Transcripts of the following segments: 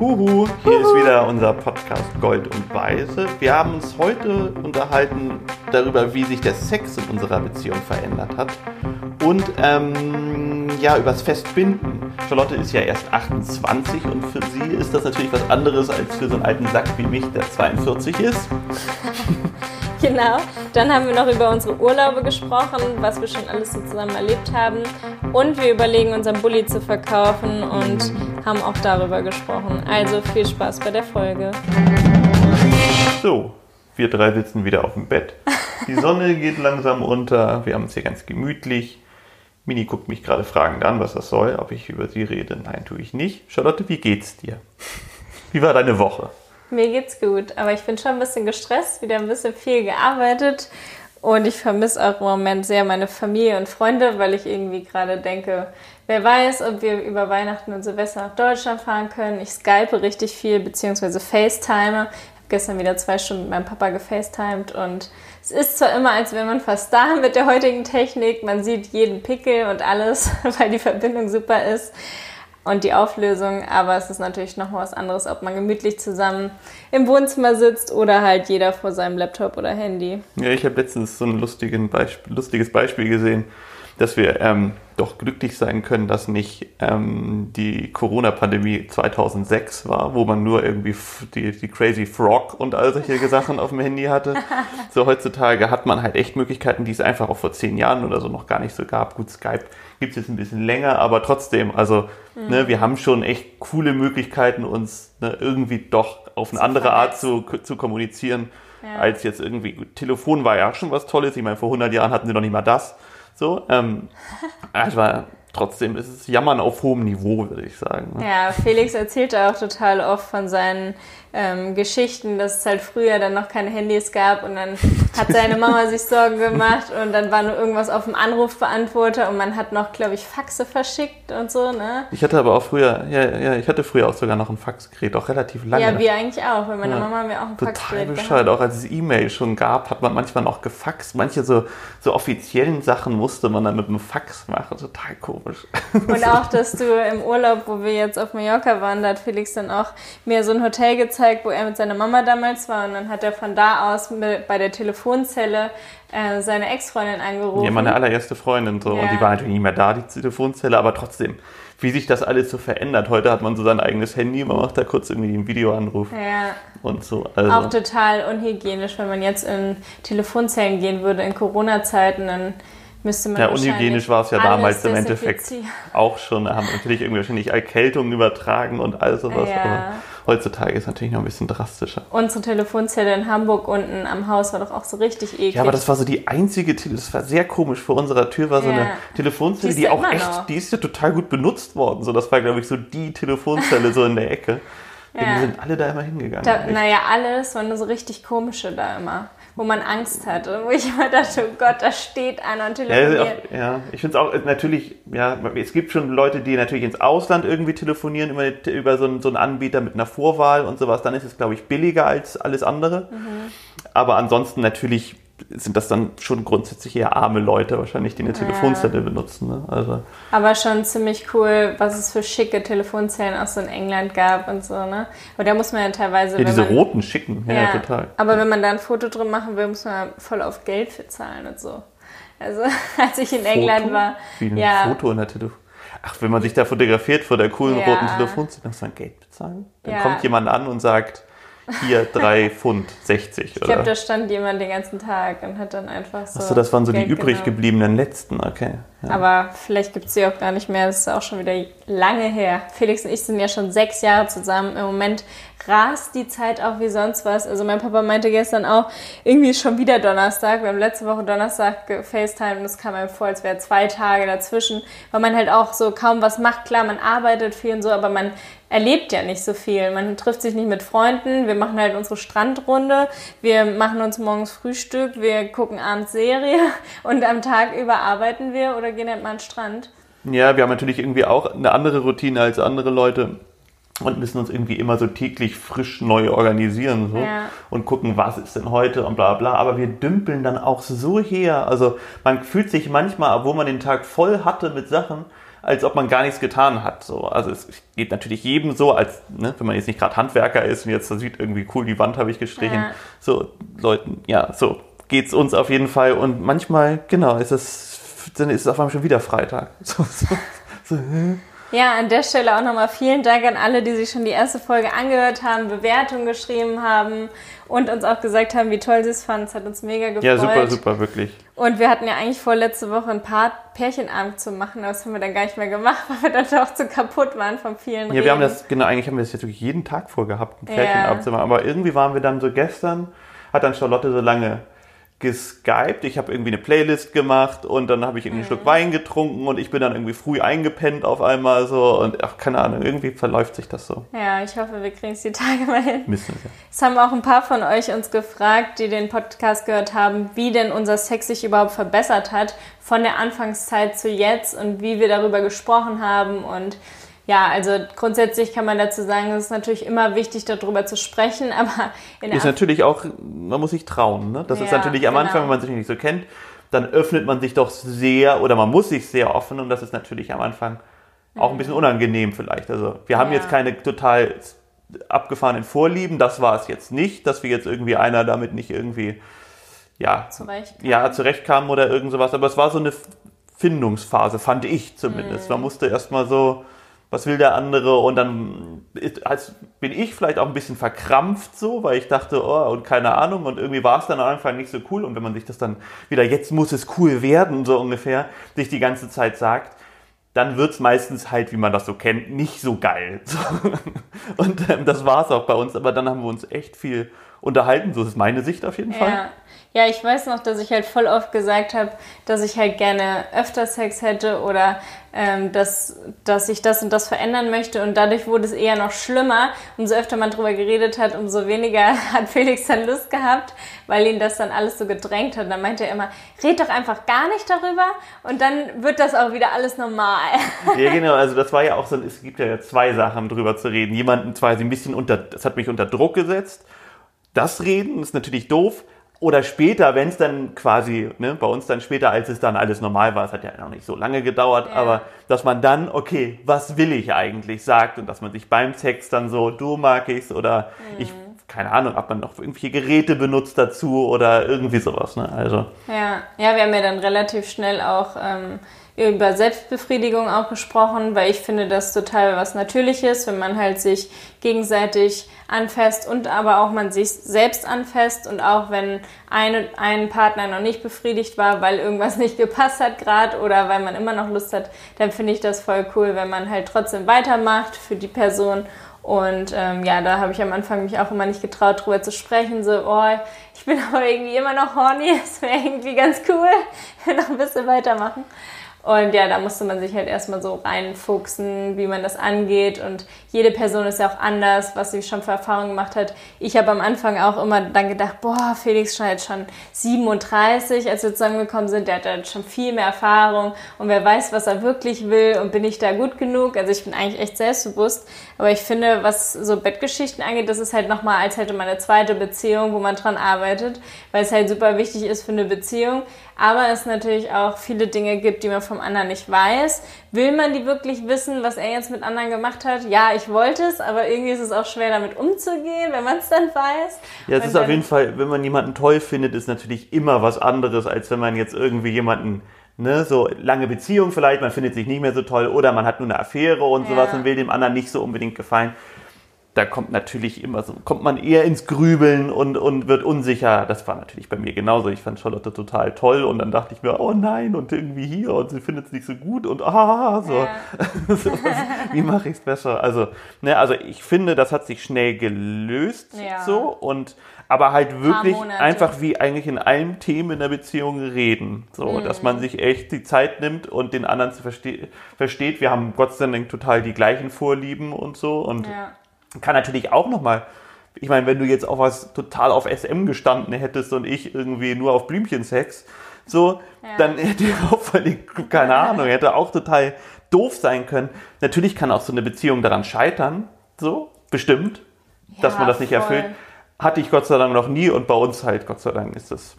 Huhu, hier ist wieder unser Podcast Gold und Weise. Wir haben uns heute unterhalten darüber, wie sich der Sex in unserer Beziehung verändert hat. Und ähm, ja, übers Festbinden. Charlotte ist ja erst 28 und für sie ist das natürlich was anderes als für so einen alten Sack wie mich, der 42 ist. Genau. Dann haben wir noch über unsere Urlaube gesprochen, was wir schon alles so zusammen erlebt haben. Und wir überlegen, unseren Bulli zu verkaufen und haben auch darüber gesprochen. Also viel Spaß bei der Folge. So, wir drei sitzen wieder auf dem Bett. Die Sonne geht langsam unter. Wir haben es hier ganz gemütlich. Mini guckt mich gerade fragend an, was das soll, ob ich über sie rede. Nein, tue ich nicht. Charlotte, wie geht's dir? Wie war deine Woche? Mir geht's gut, aber ich bin schon ein bisschen gestresst, wieder ein bisschen viel gearbeitet und ich vermisse auch im Moment sehr meine Familie und Freunde, weil ich irgendwie gerade denke, wer weiß, ob wir über Weihnachten und Silvester nach Deutschland fahren können. Ich skype richtig viel, beziehungsweise FaceTime. Ich habe gestern wieder zwei Stunden mit meinem Papa gefacetimed und es ist zwar immer, als wäre man fast da mit der heutigen Technik. Man sieht jeden Pickel und alles, weil die Verbindung super ist und die Auflösung, aber es ist natürlich noch was anderes, ob man gemütlich zusammen im Wohnzimmer sitzt oder halt jeder vor seinem Laptop oder Handy. Ja, ich habe letztens so ein lustiges Beispiel gesehen, dass wir ähm, doch glücklich sein können, dass nicht ähm, die Corona-Pandemie 2006 war, wo man nur irgendwie die, die Crazy Frog und all solche Sachen auf dem Handy hatte. So heutzutage hat man halt echt Möglichkeiten, die es einfach auch vor zehn Jahren oder so noch gar nicht so gab. Gut, Skype gibt es jetzt ein bisschen länger, aber trotzdem, also ne, mhm. ne, wir haben schon echt coole Möglichkeiten, uns ne, irgendwie doch auf eine andere Art zu, zu kommunizieren, ja. als jetzt irgendwie, Telefon war ja schon was Tolles, ich meine, vor 100 Jahren hatten sie noch nicht mal das. So, ähm, aber trotzdem ist es Jammern auf hohem Niveau, würde ich sagen. Ne? Ja, Felix erzählt auch total oft von seinen ähm, Geschichten, dass es halt früher dann noch keine Handys gab und dann hat seine Mama sich Sorgen gemacht und dann war nur irgendwas auf dem Anrufbeantworter und man hat noch, glaube ich, Faxe verschickt und so, ne? Ich hatte aber auch früher, ja, ja, ich hatte früher auch sogar noch ein Faxgerät, auch relativ lange. Ja, wir eigentlich auch, weil meine ja. Mama mir auch ein Total Faxgerät Total bescheuert, auch als es E-Mail schon gab, hat man manchmal noch gefaxt. Manche so, so offiziellen Sachen musste man dann mit einem Fax machen, total komisch. Und auch, dass du im Urlaub, wo wir jetzt auf Mallorca waren, da hat Felix dann auch mir so ein Hotel gezeigt, gezeigt, wo er mit seiner Mama damals war. Und dann hat er von da aus mit, bei der Telefonzelle äh, seine Ex-Freundin angerufen. Ja, meine allererste Freundin. So. Ja. Und die war natürlich nicht mehr da, die Telefonzelle, aber trotzdem, wie sich das alles so verändert. Heute hat man so sein eigenes Handy, man macht da kurz irgendwie einen Videoanruf. Ja. Und so. Also. Auch total unhygienisch, wenn man jetzt in Telefonzellen gehen würde in Corona-Zeiten, dann müsste man Ja, unhygienisch war es ja damals im Endeffekt auch schon. Da haben natürlich irgendwie wahrscheinlich Erkältungen übertragen und all sowas. Ja. Heutzutage ist es natürlich noch ein bisschen drastischer. Unsere Telefonzelle in Hamburg unten am Haus war doch auch so richtig eklig. Ja, aber das war so die einzige, das war sehr komisch. Vor unserer Tür war so ja. eine Telefonzelle, die, die auch echt, noch. die ist ja total gut benutzt worden. So, das war, glaube ich, so die Telefonzelle so in der Ecke. Ja. Die sind alle da immer hingegangen. Da, naja, alles nur so richtig komische da immer wo man Angst hatte, wo ich immer dachte, oh Gott, da steht einer und telefoniert. Ja, ja. ich finde es auch natürlich, ja, es gibt schon Leute, die natürlich ins Ausland irgendwie telefonieren über, über so, einen, so einen Anbieter mit einer Vorwahl und sowas, dann ist es, glaube ich, billiger als alles andere. Mhm. Aber ansonsten natürlich sind das dann schon grundsätzlich eher arme Leute wahrscheinlich, die eine Telefonzelle ja. benutzen. Ne? Also. Aber schon ziemlich cool, was es für schicke Telefonzellen auch so in England gab und so. Ne? Aber da muss man ja teilweise... Ja, diese man, roten schicken, ja, ja, total. Aber wenn man da ein Foto drin machen will, muss man voll auf Geld für zahlen und so. Also als ich in Foto? England war... Wie ein ja. Foto in der Telefon... Ach, wenn man sich da fotografiert vor der coolen roten Telefonzelle, muss man Geld bezahlen? Dann kommt jemand an und sagt hier drei Pfund 60, oder? Ich glaube, da stand jemand den ganzen Tag und hat dann einfach so. Achso, das waren so Geld die übrig gebliebenen letzten, okay. Ja. Aber vielleicht gibt es sie auch gar nicht mehr, das ist auch schon wieder lange her. Felix und ich sind ja schon sechs Jahre zusammen. Im Moment rast die Zeit auch wie sonst was. Also mein Papa meinte gestern auch, irgendwie ist schon wieder Donnerstag. Wir haben letzte Woche Donnerstag gefacetimed und es kam einem vor, als wäre zwei Tage dazwischen, weil man halt auch so kaum was macht. Klar, man arbeitet viel und so, aber man erlebt ja nicht so viel. Man trifft sich nicht mit Freunden, wir machen halt unsere Strandrunde, wir machen uns morgens Frühstück, wir gucken abends Serie und am Tag über arbeiten wir oder gehen halt mal an den Strand. Ja, wir haben natürlich irgendwie auch eine andere Routine als andere Leute und müssen uns irgendwie immer so täglich frisch neu organisieren so, ja. und gucken, was ist denn heute und bla bla. Aber wir dümpeln dann auch so her. Also man fühlt sich manchmal, obwohl man den Tag voll hatte mit Sachen, als ob man gar nichts getan hat. So. Also es geht natürlich jedem so, als ne, wenn man jetzt nicht gerade Handwerker ist und jetzt sieht irgendwie cool, die Wand habe ich gestrichen. Ja. So, Leuten, ja, so geht's uns auf jeden Fall. Und manchmal, genau, ist es, dann ist es auf einmal schon wieder Freitag. So, so, so, ja, an der Stelle auch nochmal vielen Dank an alle, die sich schon die erste Folge angehört haben, Bewertungen geschrieben haben und uns auch gesagt haben, wie toll sie es fanden. Es hat uns mega gefreut. Ja, super, super, wirklich. Und wir hatten ja eigentlich vor, letzte Woche ein paar Pärchenabend zu machen, aber das haben wir dann gar nicht mehr gemacht, weil wir dann doch zu kaputt waren von vielen Ja, Reden. wir haben das, genau, eigentlich haben wir das jetzt wirklich jeden Tag vorgehabt, ein Pärchenabend zu machen. Aber irgendwie waren wir dann so gestern, hat dann Charlotte so lange geskypt. Ich habe irgendwie eine Playlist gemacht und dann habe ich irgendwie einen Schluck Wein getrunken und ich bin dann irgendwie früh eingepennt auf einmal so und ach, keine Ahnung, irgendwie verläuft sich das so. Ja, ich hoffe, wir kriegen es die Tage mal hin. Müssen wir. Es haben auch ein paar von euch uns gefragt, die den Podcast gehört haben, wie denn unser Sex sich überhaupt verbessert hat von der Anfangszeit zu jetzt und wie wir darüber gesprochen haben und ja, also grundsätzlich kann man dazu sagen, es ist natürlich immer wichtig, darüber zu sprechen, aber in ist natürlich auch, man muss sich trauen. Ne? Das ja, ist natürlich am genau. Anfang, wenn man sich nicht so kennt, dann öffnet man sich doch sehr oder man muss sich sehr offen und das ist natürlich am Anfang auch ein bisschen unangenehm vielleicht. Also wir haben ja. jetzt keine total abgefahrenen Vorlieben, das war es jetzt nicht, dass wir jetzt irgendwie einer damit nicht irgendwie ja, zurechtkam. ja zurechtkam oder irgend sowas, aber es war so eine Findungsphase, fand ich zumindest. Mhm. Man musste erstmal so was will der andere? Und dann ist, bin ich vielleicht auch ein bisschen verkrampft so, weil ich dachte, oh, und keine Ahnung. Und irgendwie war es dann am Anfang nicht so cool. Und wenn man sich das dann wieder, jetzt muss es cool werden, so ungefähr, sich die ganze Zeit sagt, dann wird's meistens halt, wie man das so kennt, nicht so geil. Und ähm, das war's auch bei uns. Aber dann haben wir uns echt viel unterhalten. So ist meine Sicht auf jeden ja. Fall. Ja, ich weiß noch, dass ich halt voll oft gesagt habe, dass ich halt gerne öfter Sex hätte oder ähm, dass, dass ich das und das verändern möchte. Und dadurch wurde es eher noch schlimmer. Umso öfter man drüber geredet hat, umso weniger hat Felix dann Lust gehabt, weil ihn das dann alles so gedrängt hat. Und dann meinte er immer, red doch einfach gar nicht darüber und dann wird das auch wieder alles normal. Ja, genau. Also das war ja auch so, es gibt ja zwei Sachen, drüber zu reden. Jemanden quasi ein bisschen unter, das hat mich unter Druck gesetzt. Das Reden ist natürlich doof, oder später, wenn es dann quasi, ne, bei uns dann später, als es dann alles normal war, es hat ja noch nicht so lange gedauert, ja. aber dass man dann, okay, was will ich eigentlich, sagt und dass man sich beim Text dann so, du mag ich's oder mhm. ich, keine Ahnung, ob man noch irgendwelche Geräte benutzt dazu oder irgendwie sowas, ne, also. Ja, ja, wir haben ja dann relativ schnell auch, ähm, über Selbstbefriedigung auch gesprochen, weil ich finde das total was Natürliches, wenn man halt sich gegenseitig anfasst und aber auch man sich selbst anfasst und auch wenn eine, ein Partner noch nicht befriedigt war, weil irgendwas nicht gepasst hat gerade oder weil man immer noch Lust hat, dann finde ich das voll cool, wenn man halt trotzdem weitermacht für die Person und ähm, ja, da habe ich am Anfang mich auch immer nicht getraut, drüber zu sprechen. So, oh, ich bin aber irgendwie immer noch horny, das wäre irgendwie ganz cool, noch ein bisschen weitermachen. Und ja, da musste man sich halt erstmal so reinfuchsen, wie man das angeht. Und jede Person ist ja auch anders, was sie schon für Erfahrungen gemacht hat. Ich habe am Anfang auch immer dann gedacht, boah, Felix schon jetzt schon 37, als wir zusammengekommen sind, der hat halt schon viel mehr Erfahrung und wer weiß, was er wirklich will und bin ich da gut genug. Also ich bin eigentlich echt selbstbewusst. Aber ich finde, was so Bettgeschichten angeht, das ist halt nochmal, als hätte man eine zweite Beziehung, wo man dran arbeitet, weil es halt super wichtig ist für eine Beziehung aber es natürlich auch viele Dinge gibt, die man vom anderen nicht weiß. Will man die wirklich wissen, was er jetzt mit anderen gemacht hat? Ja, ich wollte es, aber irgendwie ist es auch schwer, damit umzugehen, wenn man es dann weiß. Ja, es ist auf jeden Fall, wenn man jemanden toll findet, ist natürlich immer was anderes, als wenn man jetzt irgendwie jemanden Ne, so lange Beziehung vielleicht, man findet sich nicht mehr so toll oder man hat nur eine Affäre und ja. sowas und will dem anderen nicht so unbedingt gefallen da kommt natürlich immer so, kommt man eher ins Grübeln und, und wird unsicher. Das war natürlich bei mir genauso. Ich fand Charlotte total toll und dann dachte ich mir, oh nein, und irgendwie hier und sie findet es nicht so gut und ah, so. Ja. so wie mache ich es besser? Also, ne, also ich finde, das hat sich schnell gelöst ja. so und aber halt wirklich einfach wie eigentlich in allen Themen in der Beziehung reden. So, mhm. dass man sich echt die Zeit nimmt und den anderen zu verste versteht. Wir haben Gott sei Dank total die gleichen Vorlieben und so und ja kann natürlich auch nochmal, ich meine, wenn du jetzt auch was total auf SM gestanden hättest und ich irgendwie nur auf Blümchensex, so, ja. dann hätte ich auch völlig, keine Ahnung, hätte auch total doof sein können. Natürlich kann auch so eine Beziehung daran scheitern, so, bestimmt, ja, dass man das nicht voll. erfüllt. Hatte ich Gott sei Dank noch nie und bei uns halt, Gott sei Dank, ist das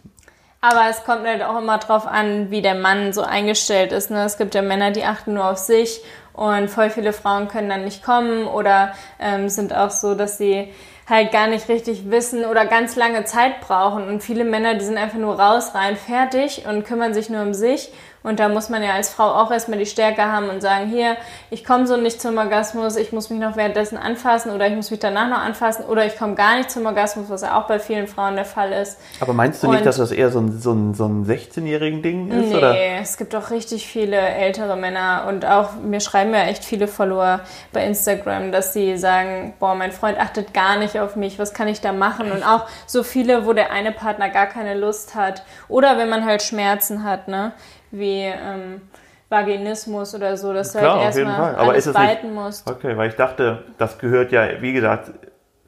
Aber es kommt halt auch immer drauf an, wie der Mann so eingestellt ist. Ne? Es gibt ja Männer, die achten nur auf sich und voll viele Frauen können dann nicht kommen oder ähm, sind auch so, dass sie halt gar nicht richtig wissen oder ganz lange Zeit brauchen. Und viele Männer, die sind einfach nur raus, rein, fertig und kümmern sich nur um sich. Und da muss man ja als Frau auch erstmal die Stärke haben und sagen, hier, ich komme so nicht zum Orgasmus, ich muss mich noch währenddessen anfassen oder ich muss mich danach noch anfassen oder ich komme gar nicht zum Orgasmus, was ja auch bei vielen Frauen der Fall ist. Aber meinst du nicht, und dass das eher so ein, so ein, so ein 16-jährigen Ding ist? Nee, oder? es gibt auch richtig viele ältere Männer und auch, mir schreiben ja echt viele Follower bei Instagram, dass sie sagen, boah, mein Freund achtet gar nicht auf mich, was kann ich da machen? Und auch so viele, wo der eine Partner gar keine Lust hat oder wenn man halt Schmerzen hat, ne? Wie ähm, Vaginismus oder so, dass Klar, du halt erstmal Aber alles biten nicht, musst. Okay, weil ich dachte, das gehört ja, wie gesagt,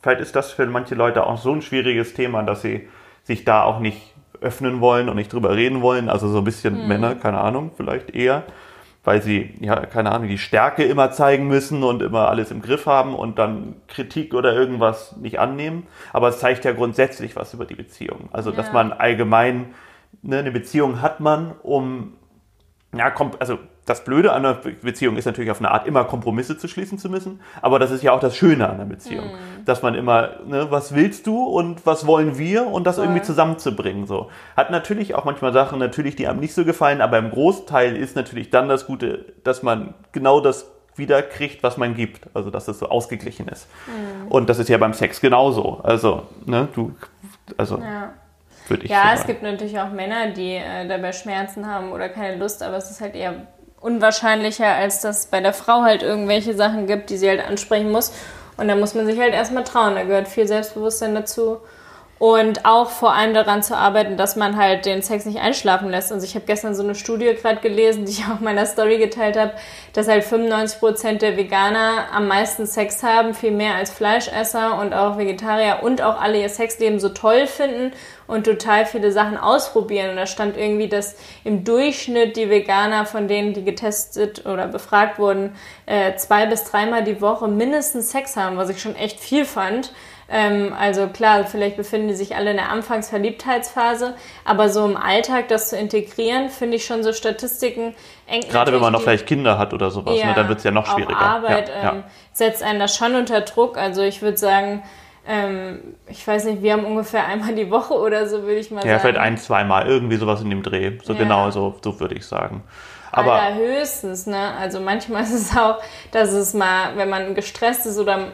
vielleicht ist das für manche Leute auch so ein schwieriges Thema, dass sie sich da auch nicht öffnen wollen und nicht drüber reden wollen. Also so ein bisschen hm. Männer, keine Ahnung, vielleicht eher, weil sie, ja, keine Ahnung, die Stärke immer zeigen müssen und immer alles im Griff haben und dann Kritik oder irgendwas nicht annehmen. Aber es zeigt ja grundsätzlich was über die Beziehung. Also, ja. dass man allgemein ne, eine Beziehung hat man, um, ja, kommt, also das Blöde an einer Beziehung ist natürlich auf eine Art immer Kompromisse zu schließen zu müssen, aber das ist ja auch das Schöne an einer Beziehung, mhm. dass man immer, ne, was willst du und was wollen wir und das Voll. irgendwie zusammenzubringen, so. Hat natürlich auch manchmal Sachen natürlich, die einem nicht so gefallen, aber im Großteil ist natürlich dann das Gute, dass man genau das wieder kriegt, was man gibt, also dass es so ausgeglichen ist. Mhm. Und das ist ja beim Sex genauso, also, ne, du, also. Ja würde ich Ja, es gibt natürlich auch Männer, die äh, dabei Schmerzen haben oder keine Lust, aber es ist halt eher unwahrscheinlicher, als dass bei der Frau halt irgendwelche Sachen gibt, die sie halt ansprechen muss. Und da muss man sich halt erstmal trauen. Da gehört viel Selbstbewusstsein dazu. Und auch vor allem daran zu arbeiten, dass man halt den Sex nicht einschlafen lässt. Also ich habe gestern so eine Studie gerade gelesen, die ich auch in meiner Story geteilt habe, dass halt 95% der Veganer am meisten Sex haben, viel mehr als Fleischesser und auch Vegetarier und auch alle ihr Sexleben so toll finden und total viele Sachen ausprobieren. Und da stand irgendwie, dass im Durchschnitt die Veganer, von denen die getestet oder befragt wurden, äh, zwei bis dreimal die Woche mindestens Sex haben, was ich schon echt viel fand. Ähm, also klar, vielleicht befinden die sich alle in der Anfangsverliebtheitsphase, aber so im Alltag das zu integrieren, finde ich schon so Statistiken eng. Gerade wenn man noch vielleicht Kinder hat oder sowas, ja, ne, dann wird es ja noch schwieriger. Arbeit ja, ähm, setzt einen das schon unter Druck. Also ich würde sagen, ähm, ich weiß nicht, wir haben ungefähr einmal die Woche oder so, würde ich mal ja, sagen. Ja, vielleicht ein, zweimal, irgendwie sowas in dem Dreh. So genau, so, so würde ich sagen. Aber höchstens, ne? Also manchmal ist es auch, dass es mal, wenn man gestresst ist oder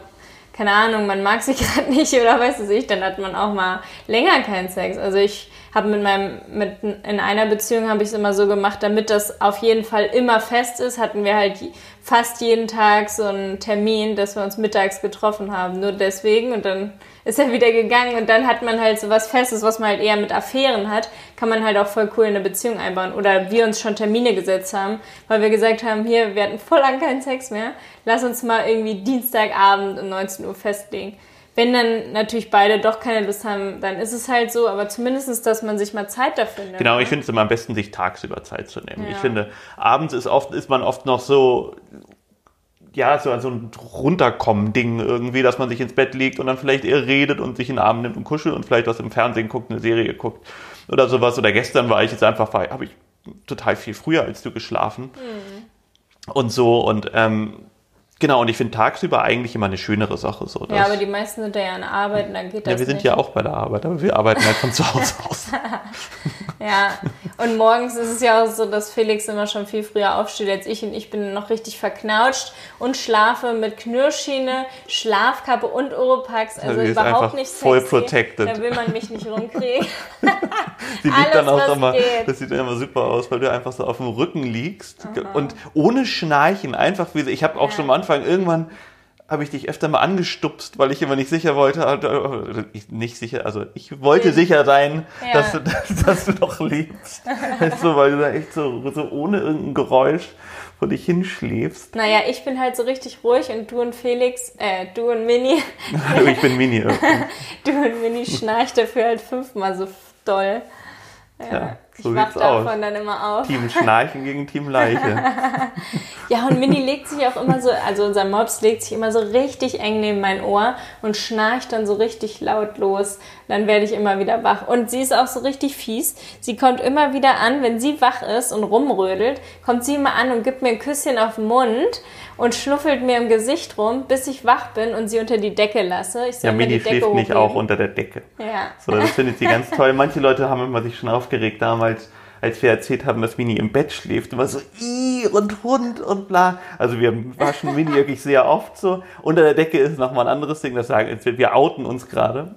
keine Ahnung, man mag sich gerade nicht oder weiß es ich, dann hat man auch mal länger keinen Sex. Also ich habe mit meinem, mit, in einer Beziehung habe ich es immer so gemacht, damit das auf jeden Fall immer fest ist, hatten wir halt fast jeden Tag so einen Termin, dass wir uns mittags getroffen haben. Nur deswegen und dann ist er wieder gegangen und dann hat man halt so was Festes, was man halt eher mit Affären hat, kann man halt auch voll cool in eine Beziehung einbauen. Oder wir uns schon Termine gesetzt haben, weil wir gesagt haben, hier, wir hatten voll lang keinen Sex mehr, lass uns mal irgendwie Dienstagabend um 19 Uhr festlegen. Wenn dann natürlich beide doch keine Lust haben, dann ist es halt so, aber zumindest, dass man sich mal Zeit dafür nimmt. Genau, ich ne? finde es immer am besten, sich tagsüber Zeit zu nehmen. Ja. Ich finde, abends ist oft, ist man oft noch so ja, so, so ein Runterkommen-Ding irgendwie, dass man sich ins Bett legt und dann vielleicht eher redet und sich in den Arm nimmt und kuschelt und vielleicht was im Fernsehen guckt, eine Serie guckt oder sowas. Oder gestern war ich jetzt einfach, habe ich total viel früher als du geschlafen. Mhm. Und so und ähm, Genau, und ich finde tagsüber eigentlich immer eine schönere Sache. So, ja, aber die meisten sind ja an der Arbeit und dann geht das Ja, wir sind nicht. ja auch bei der Arbeit, aber wir arbeiten halt von zu Hause aus. ja, und morgens ist es ja auch so, dass Felix immer schon viel früher aufsteht als ich und ich bin noch richtig verknautscht und schlafe mit Knirschschiene, Schlafkappe und Oropax, also ja, überhaupt nicht sexy. voll protected. Da will man mich nicht rumkriegen. Sie liegt dann auch immer, geht. das sieht dann immer super aus, weil du einfach so auf dem Rücken liegst Aha. und ohne Schnarchen einfach wie, ich habe auch ja. schon am Anfang Anfang, irgendwann habe ich dich öfter mal angestupst, weil ich immer nicht sicher wollte, also, nicht sicher, also ich wollte sicher sein, ja. dass, du, dass, dass, du noch lebst. weißt du, weil du da echt so, so ohne irgendein Geräusch vor dich hinschläfst. Naja, ich bin halt so richtig ruhig und du und Felix, äh, du und Mini. ich bin Mini. du und Mini schnarcht dafür halt fünfmal so doll. Ja. ja. So ich wach sieht's aus. davon dann immer auf. Team Schnarchen gegen Team Leiche. Ja, und Mini legt sich auch immer so, also unser Mops legt sich immer so richtig eng neben mein Ohr und schnarcht dann so richtig laut los. Dann werde ich immer wieder wach. Und sie ist auch so richtig fies. Sie kommt immer wieder an, wenn sie wach ist und rumrödelt, kommt sie immer an und gibt mir ein Küsschen auf den Mund und schnuffelt mir im Gesicht rum, bis ich wach bin und sie unter die Decke lasse. Ich Ja, Mini schläft nicht auch unter der Decke. Ja. So, das findet sie ganz toll. Manche Leute haben immer sich schon aufgeregt damals, als wir erzählt haben, dass Mini im Bett schläft. Immer so, i und Hund und bla. Also wir waschen Mini wirklich sehr oft so. Unter der Decke ist nochmal ein anderes Ding, das sagen, wir- wir outen uns gerade.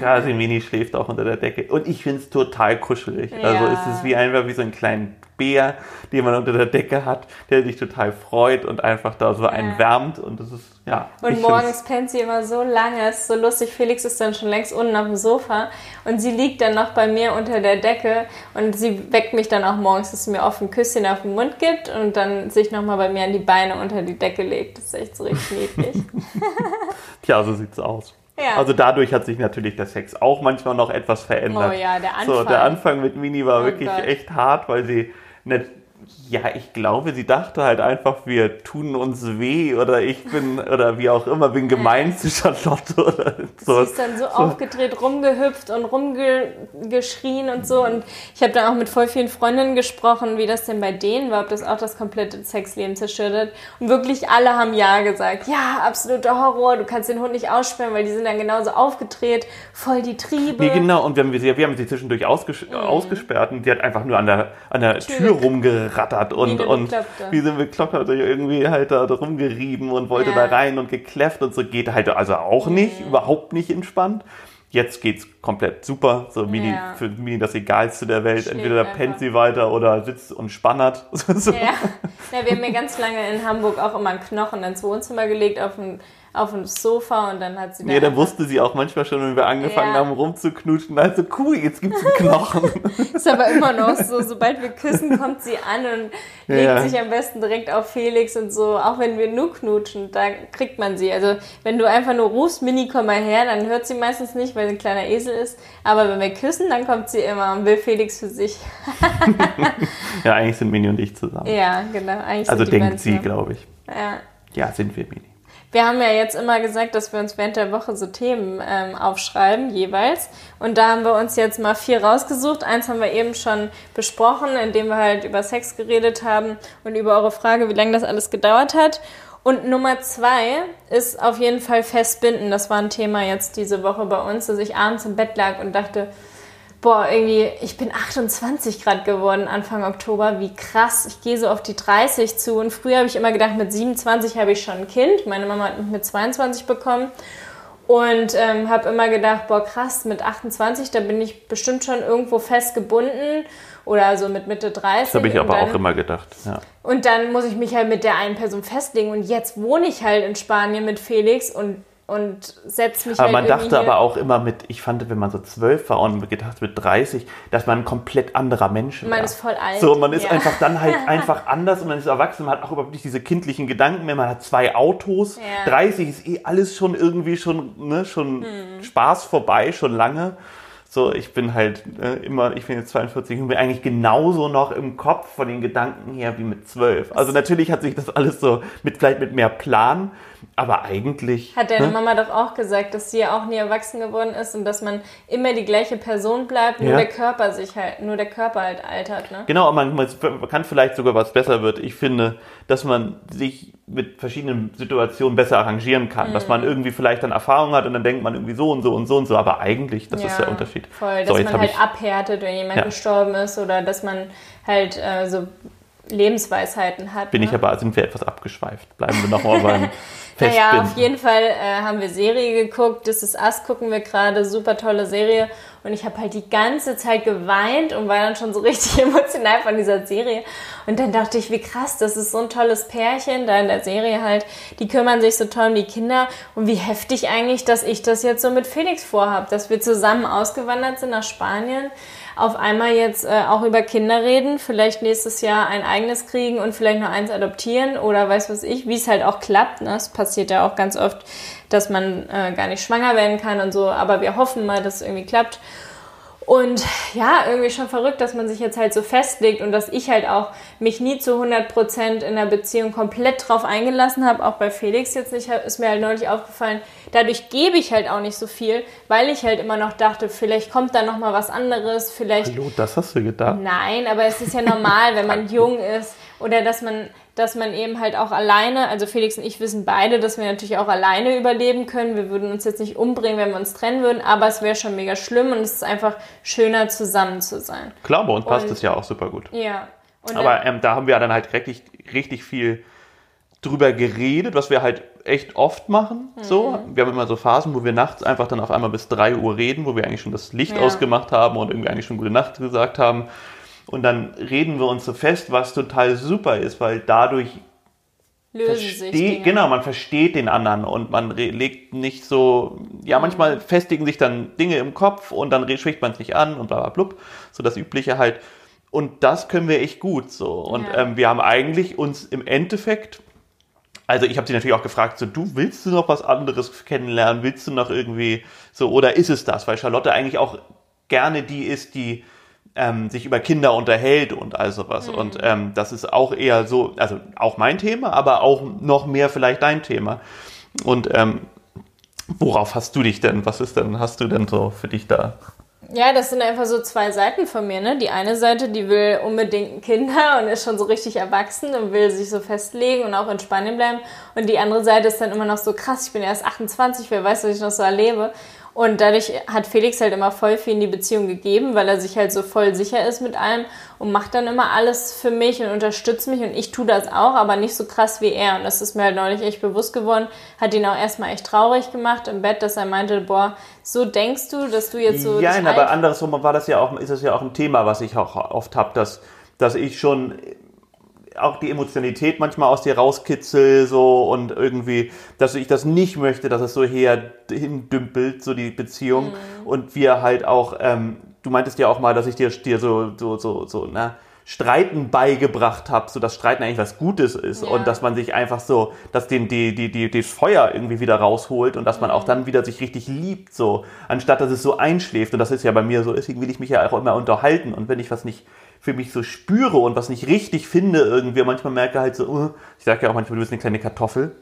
Ja, also Mini schläft auch unter der Decke. Und ich finde es total kuschelig. Also Ja. es ist wie einfach wie so ein kleinen Bär, den man unter der Decke hat, der sich total freut und einfach da so einen Ja. wärmt. Und das ist, ja. Und morgens pennt sie immer so lange. Es ist so lustig. Felix ist dann schon längst unten auf dem Sofa und sie liegt dann noch bei mir unter der Decke und sie weckt mich dann auch morgens, dass sie mir oft ein Küsschen auf den Mund gibt und dann sich nochmal bei mir an die Beine unter die Decke legt. Das ist echt so richtig niedlich. Tja, so sieht's aus. Ja. Also dadurch hat sich natürlich der Sex auch manchmal noch etwas verändert. Oh ja, der So, Anfang. der Anfang mit Mini war Oh wirklich Gott. echt hart, weil sie nicht, ja, ich glaube, sie dachte halt einfach, wir tun uns weh oder ich bin, oder wie auch immer, bin gemein zu Charlotte oder so. Sie ist dann so, aufgedreht, rumgehüpft und rumgeschrien und so. Und ich habe dann auch mit voll vielen Freundinnen gesprochen, wie das denn bei denen war, ob das auch das komplette Sexleben zerstört hat. Und wirklich alle haben Ja gesagt. Ja, absoluter Horror. Du kannst den Hund nicht aussperren, weil die sind dann genauso aufgedreht, voll die Triebe. Nee, genau, und wir haben, sie, wir haben sie zwischendurch ausges ausgesperrt und die hat einfach nur an der, an der Tür, Tür ge- rumgerattert und, eine und wie sie bekloppt hat, sich irgendwie halt da rumgerieben und wollte Ja. da rein und gekläfft und so geht halt also auch nicht, überhaupt nicht entspannt. Jetzt geht's komplett super. So Mini, Ja. für Mini das Egalste der Welt. Schläft Entweder einfach. pennt sie weiter oder sitzt und spannert. so. Ja. ja, wir haben mir ganz lange in Hamburg auch immer einen Knochen ins Wohnzimmer gelegt auf ein, auf ein Sofa und dann hat sie Nee, da wusste sie auch manchmal schon, wenn wir angefangen Ja. haben rumzuknutschen, also cool, jetzt gibt's einen Knochen. Ist aber immer noch so, sobald wir küssen, kommt sie an und legt ja. sich am besten direkt auf Felix und so. Auch wenn wir nur knutschen, da kriegt man sie. Also wenn du einfach nur rufst, Mini, komm mal her, dann hört sie meistens nicht, weil sie ein kleiner Esel ist. Aber wenn wir küssen, dann kommt sie immer und will Felix für sich. ja, eigentlich sind Mini und ich zusammen. Ja, genau. Eigentlich also denkt sie, glaube ich. Ja. Ja, sind wir Mini. Wir haben ja jetzt immer gesagt, dass wir uns während der Woche so Themen ähm, aufschreiben, jeweils. Und da haben wir uns jetzt mal vier rausgesucht. Eins haben wir eben schon besprochen, indem wir halt über Sex geredet haben und über eure Frage, wie lange das alles gedauert hat. Und Nummer zwei ist auf jeden Fall festbinden. Das war ein Thema jetzt diese Woche bei uns, dass ich abends im Bett lag und dachte, boah, irgendwie, ich bin 28 Grad geworden Anfang Oktober, wie krass, ich gehe so auf die 30 zu und früher habe ich immer gedacht, mit 27 habe ich schon ein Kind, meine Mama hat mich mit 22 bekommen und ähm, habe immer gedacht, boah krass, mit 28, da bin ich bestimmt schon irgendwo festgebunden oder so mit Mitte 30. Das habe ich aber dann, auch immer gedacht. Ja. Und dann muss ich mich halt mit der einen Person festlegen und jetzt wohne ich halt in Spanien mit Felix und, und setze mich Aber halt man dachte aber auch immer mit, ich fand, wenn man so zwölf war und gedacht mit 30, dass man ein komplett anderer Mensch Man war. ist voll alt, So, man ist ja. einfach dann halt einfach anders und man ist erwachsen, man hat auch überhaupt nicht diese kindlichen Gedanken mehr, man hat zwei Autos. Ja. 30 ist eh alles schon irgendwie schon, ne, schon Hm. Spaß vorbei, schon lange. So, ich bin halt äh, immer, ich bin jetzt 42 und bin eigentlich genauso noch im Kopf von den Gedanken her wie mit 12. Also natürlich hat sich das alles so mit, vielleicht mit mehr Plan, aber eigentlich. Hat deine ne? Mama doch auch gesagt, dass sie ja auch nie erwachsen geworden ist und dass man immer die gleiche Person bleibt, nur Ja. der Körper sich halt, nur der Körper halt altert, ne? Genau, man, man kann vielleicht sogar was besser wird. Ich finde, dass man sich mit verschiedenen Situationen besser arrangieren kann. Dass Mhm. man irgendwie vielleicht dann Erfahrung hat und dann denkt man irgendwie so und so und so und so. Aber eigentlich, das ist der Unterschied. Voll, dass so, jetzt man halt ich. abhärtet, wenn jemand Ja. gestorben ist oder dass man halt äh, so Lebensweisheiten hat. Bin ne? ich aber, sind wir etwas abgeschweift. Bleiben wir nochmal beim Naja, Festbinden. auf jeden Fall äh, haben wir Serie geguckt. Das ist Us, gucken wir gerade. Super tolle Serie. Und ich habe halt die ganze Zeit geweint und war dann schon so richtig emotional von dieser Serie. Und dann dachte ich, wie krass, das ist so ein tolles Pärchen da in der Serie halt. Die kümmern sich so toll um die Kinder. Und wie heftig eigentlich, dass ich das jetzt so mit Felix vorhab, dass wir zusammen ausgewandert sind nach Spanien auf einmal jetzt äh, auch über Kinder reden, vielleicht nächstes Jahr ein eigenes kriegen und vielleicht noch eins adoptieren oder weiß was ich, wie es halt auch klappt. Ne? Es passiert ja auch ganz oft, dass man äh, gar nicht schwanger werden kann und so, aber wir hoffen mal, dass es irgendwie klappt. Und ja, irgendwie schon verrückt, dass man sich jetzt halt so festlegt und dass ich halt auch mich nie zu 100% in der Beziehung komplett drauf eingelassen habe, auch bei Felix jetzt nicht, ist mir halt neulich aufgefallen. Dadurch gebe ich halt auch nicht so viel, weil ich halt immer noch dachte, vielleicht kommt da noch mal was anderes, vielleicht... Hallo, das hast du gedacht? Nein, aber es ist ja normal, wenn man jung ist oder dass man dass man eben halt auch alleine, also Felix und ich wissen beide, dass wir natürlich auch alleine überleben können. Wir würden uns jetzt nicht umbringen, wenn wir uns trennen würden, aber es wäre schon mega schlimm und es ist einfach schöner zusammen zu sein. Klar, bei uns passt es ja auch super gut. Ja. Und aber ähm, da haben wir dann halt richtig, richtig viel drüber geredet, was wir halt echt oft machen. Mhm. So, wir haben immer so Phasen, wo wir nachts einfach dann auf einmal bis 3 Uhr reden, wo wir eigentlich schon das Licht ja. ausgemacht haben und irgendwie eigentlich schon gute Nacht gesagt haben. Und dann reden wir uns so fest, was total super ist, weil dadurch lösen sich Dinge. Genau, man versteht den anderen und man legt nicht so, ja, mhm. manchmal festigen sich dann Dinge im Kopf und dann spricht man es nicht an und bla bla blub, so das Übliche halt. Und das können wir echt gut so. Und ja. ähm, wir haben eigentlich uns im Endeffekt, also ich habe sie natürlich auch gefragt, so, du willst du noch was anderes kennenlernen, willst du noch irgendwie so, oder ist es das? Weil Charlotte eigentlich auch gerne die ist, die ähm, sich über Kinder unterhält und all sowas. Mhm. Und ähm, das ist auch eher so, also auch mein Thema, aber auch noch mehr vielleicht dein Thema. Und ähm, worauf hast du dich denn? Was ist denn, hast du denn so für dich da? Ja, das sind einfach so zwei Seiten von mir. Ne? Die eine Seite, die will unbedingt Kinder und ist schon so richtig erwachsen und will sich so festlegen und auch in Spanien bleiben. Und die andere Seite ist dann immer noch so krass, ich bin erst 28, wer weiß, was ich noch so erlebe. Und dadurch hat Felix halt immer voll viel in die Beziehung gegeben, weil er sich halt so voll sicher ist mit allem und macht dann immer alles für mich und unterstützt mich und ich tue das auch, aber nicht so krass wie er. Und das ist mir halt neulich echt bewusst geworden, hat ihn auch erstmal echt traurig gemacht im Bett, dass er meinte, boah, so denkst du, dass du jetzt so. Ja, aber andersrum war das ja auch, ist das ja auch ein Thema, was ich auch oft habe, dass, dass ich schon auch die Emotionalität manchmal aus dir rauskitzel so und irgendwie, dass ich das nicht möchte, dass es so her hindümpelt, so die Beziehung mhm. und wir halt auch, ähm, du meintest ja auch mal, dass ich dir, dir so, so, so, so, na, Streiten beigebracht habe, so dass Streiten eigentlich was Gutes ist ja. und dass man sich einfach so, dass den die die die das Feuer irgendwie wieder rausholt und dass man mhm. auch dann wieder sich richtig liebt, so anstatt dass es so einschläft und das ist ja bei mir so, deswegen will ich mich ja auch immer unterhalten und wenn ich was nicht für mich so spüre und was nicht richtig finde irgendwie. Manchmal merke halt so, uh, ich sage ja auch manchmal, du bist eine kleine Kartoffel.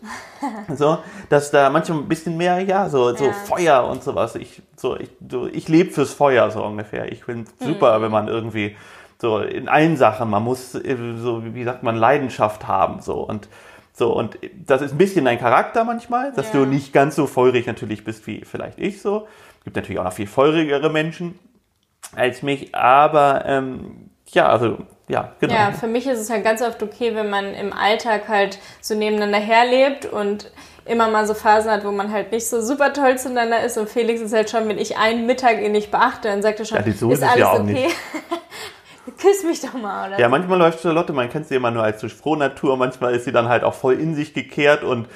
so, dass da manchmal ein bisschen mehr, ja, so, so ja. Feuer und sowas. Ich, so, ich, so, ich lebe fürs Feuer so ungefähr. Ich finde mhm. super, wenn man irgendwie so in allen Sachen, man muss äh, so, wie sagt man, Leidenschaft haben, so und so, und das ist ein bisschen dein Charakter manchmal, dass ja. du nicht ganz so feurig natürlich bist wie vielleicht ich so. Gibt natürlich auch noch viel feurigere Menschen als mich, aber ähm, ja, also ja, genau. Ja, für mich ist es halt ganz oft okay, wenn man im Alltag halt so nebeneinander herlebt und immer mal so Phasen hat, wo man halt nicht so super toll zueinander ist. Und Felix ist halt schon, wenn ich einen Mittag ihn nicht beachte, dann sagt er schon, ja, ist alles ja okay. Küss mich doch mal, oder? Ja, manchmal läuft Charlotte, man kennt sie immer nur als durch Frohnatur, manchmal ist sie dann halt auch voll in sich gekehrt und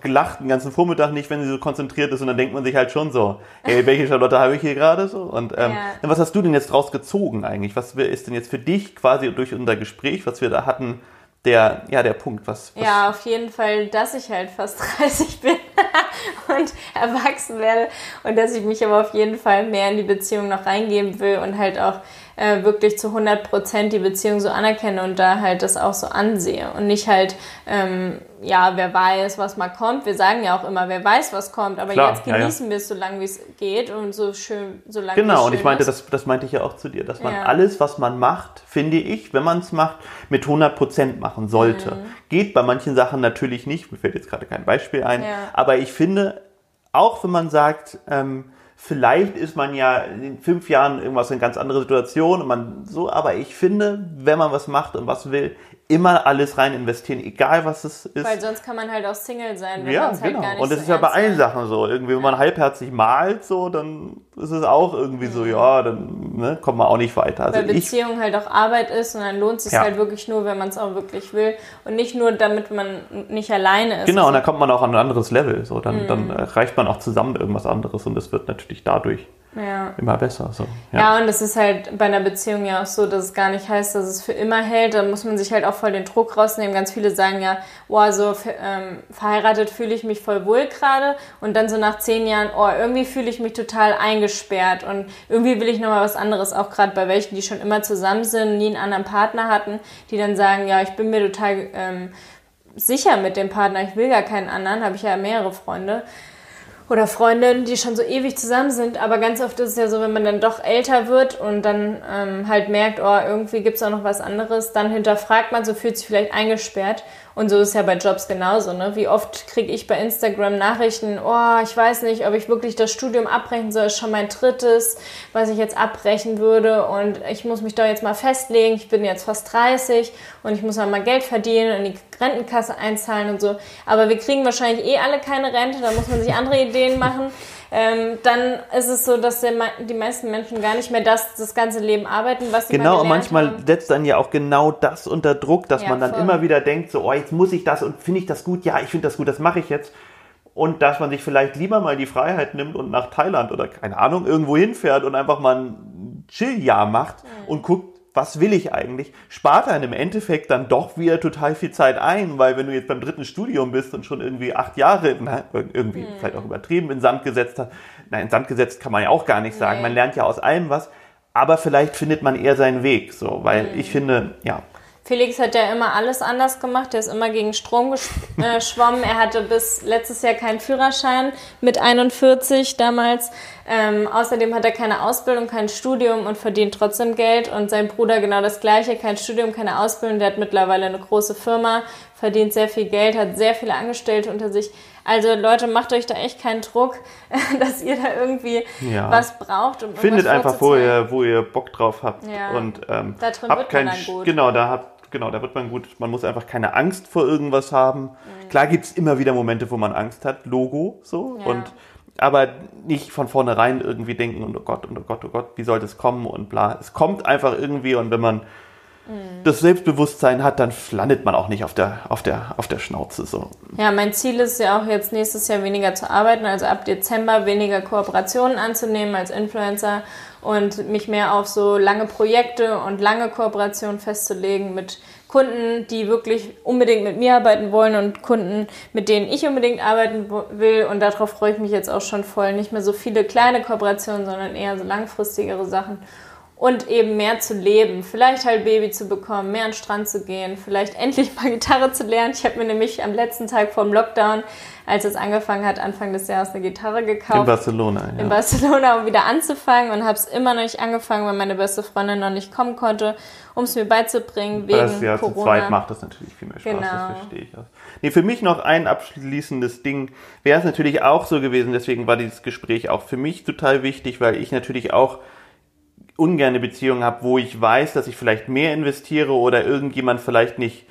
gelacht den ganzen Vormittag nicht, wenn sie so konzentriert ist und dann denkt man sich halt schon so, hey, welche Charlotte habe ich hier gerade so? Und ähm, ja. was hast du denn jetzt draus gezogen eigentlich? Was ist denn jetzt für dich quasi durch unser Gespräch, was wir da hatten, der, ja, der Punkt, was, was Ja, auf jeden Fall, dass ich halt fast 30 bin und erwachsen werde und dass ich mich aber auf jeden Fall mehr in die Beziehung noch reingeben will und halt auch äh, wirklich zu 100 Prozent die Beziehung so anerkenne und da halt das auch so ansehe und nicht halt, ähm, ja, wer weiß, was mal kommt. Wir sagen ja auch immer, wer weiß, was kommt, aber Klar, jetzt genießen ja, ja. wir es so lange, wie es geht und so schön, so lange Genau, und ich meinte, das, das meinte ich ja auch zu dir, dass man ja. alles, was man macht, finde ich, wenn man es macht, mit 100 Prozent machen sollte. Mhm. Geht bei manchen Sachen natürlich nicht, mir fällt jetzt gerade kein Beispiel ein, aber ich finde, auch wenn man sagt, ähm, Vielleicht ist man ja in fünf Jahren irgendwas in ganz andere Situation und man so, aber ich finde, wenn man was macht und was will, immer alles rein investieren, egal was es ist. Weil sonst kann man halt auch Single sein, wenn ja, man es halt genau. gar nicht Und das so ist ja bei allen Sachen so. Irgendwie, wenn man halbherzig malt, so, dann ist es auch irgendwie mhm. so, ja, dann ne, kommt man auch nicht weiter. Also Weil Beziehung ich, halt auch Arbeit ist und dann lohnt es sich ja. halt wirklich nur, wenn man es auch wirklich will und nicht nur, damit man nicht alleine ist. Genau, also, und dann kommt man auch an ein anderes Level. So, dann, mhm. dann erreicht man auch zusammen irgendwas anderes und das wird natürlich dadurch Ja. immer besser. So. Ja. und es ist halt bei einer Beziehung ja auch so, dass es gar nicht heißt, dass es für immer hält. Da muss man sich halt auch voll den Druck rausnehmen. Ganz viele sagen ja, boah, so ähm, verheiratet fühle ich mich voll wohl gerade. Und dann so nach zehn Jahren, oh, irgendwie fühle ich mich total eingesperrt. Und irgendwie will ich nochmal was anderes, auch gerade bei welchen, die schon immer zusammen sind, nie einen anderen Partner hatten, die dann sagen, ja, ich bin mir total ähm, sicher mit dem Partner, ich will gar keinen anderen, habe ich ja mehrere Freunde oder Freundinnen, die schon so ewig zusammen sind. Aber ganz oft ist es ja so, wenn man dann doch älter wird und dann ähm, halt merkt, oh, irgendwie gibt es auch noch was anderes, dann hinterfragt man, so fühlt sich vielleicht eingesperrt. Und so ist ja bei Jobs genauso. Ne? Wie oft kriege ich bei Instagram Nachrichten, oh, ich weiß nicht, ob ich wirklich das Studium abbrechen soll, ist schon mein drittes, was ich jetzt abbrechen würde. Und ich muss mich da jetzt mal festlegen, ich bin jetzt fast 30 und ich muss mal Geld verdienen und die Rentenkasse einzahlen und so. Aber wir kriegen wahrscheinlich eh alle keine Rente, da muss man sich andere Ideen machen ähm, dann ist es so, dass der, die meisten Menschen gar nicht mehr das, das ganze Leben arbeiten, was sie Genau, und manchmal haben. setzt dann ja auch genau das unter Druck, dass ja, man dann voll. immer wieder denkt, so, oh, jetzt muss ich das und finde ich das gut, ja, ich finde das gut, das mache ich jetzt. Und dass man sich vielleicht lieber mal die Freiheit nimmt und nach Thailand oder keine Ahnung irgendwo hinfährt und einfach mal ein Chilljahr macht mhm. und guckt, was will ich eigentlich, spart einen im Endeffekt dann doch wieder total viel Zeit ein, weil wenn du jetzt beim dritten Studium bist und schon irgendwie acht Jahre, na, irgendwie hm. vielleicht auch übertrieben, in Sand gesetzt hast, nein, in Sand gesetzt kann man ja auch gar nicht sagen, nee. man lernt ja aus allem was, aber vielleicht findet man eher seinen Weg, so, weil hm. ich finde, ja, Felix hat ja immer alles anders gemacht. Er ist immer gegen Strom geschwommen. Äh, er hatte bis letztes Jahr keinen Führerschein mit 41 damals. Ähm, außerdem hat er keine Ausbildung, kein Studium und verdient trotzdem Geld. Und sein Bruder genau das Gleiche. Kein Studium, keine Ausbildung. Der hat mittlerweile eine große Firma, verdient sehr viel Geld, hat sehr viele Angestellte unter sich. Also Leute, macht euch da echt keinen Druck, dass ihr da irgendwie ja. was braucht. Um Findet einfach, wo ihr, wo ihr Bock drauf habt. Ja. Und ähm, da drin habt wird kein. Genau, da habt genau, da wird man gut, man muss einfach keine Angst vor irgendwas haben. Mhm. Klar gibt es immer wieder Momente, wo man Angst hat, Logo so. Ja. Und aber nicht von vornherein irgendwie denken, und oh Gott, und oh Gott, oh Gott, wie soll das kommen und bla. Es kommt einfach irgendwie und wenn man mhm. das Selbstbewusstsein hat, dann landet man auch nicht auf der, auf der, auf der Schnauze so. Ja, mein Ziel ist ja auch jetzt nächstes Jahr weniger zu arbeiten, also ab Dezember weniger Kooperationen anzunehmen als Influencer und mich mehr auf so lange Projekte und lange Kooperationen festzulegen mit Kunden, die wirklich unbedingt mit mir arbeiten wollen und Kunden, mit denen ich unbedingt arbeiten will. Und darauf freue ich mich jetzt auch schon voll. Nicht mehr so viele kleine Kooperationen, sondern eher so langfristigere Sachen. Und eben mehr zu leben, vielleicht halt Baby zu bekommen, mehr an den Strand zu gehen, vielleicht endlich mal Gitarre zu lernen. Ich habe mir nämlich am letzten Tag vor dem Lockdown als es angefangen hat, Anfang des Jahres eine Gitarre gekauft. In Barcelona, ja. In Barcelona, um wieder anzufangen und habe es immer noch nicht angefangen, weil meine beste Freundin noch nicht kommen konnte, um es mir beizubringen wegen das, ja, Corona. Zu zweit macht das natürlich viel mehr Spaß, genau. das verstehe ich. Auch. Nee, für mich noch ein abschließendes Ding wäre es natürlich auch so gewesen, deswegen war dieses Gespräch auch für mich total wichtig, weil ich natürlich auch ungerne Beziehungen habe, wo ich weiß, dass ich vielleicht mehr investiere oder irgendjemand vielleicht nicht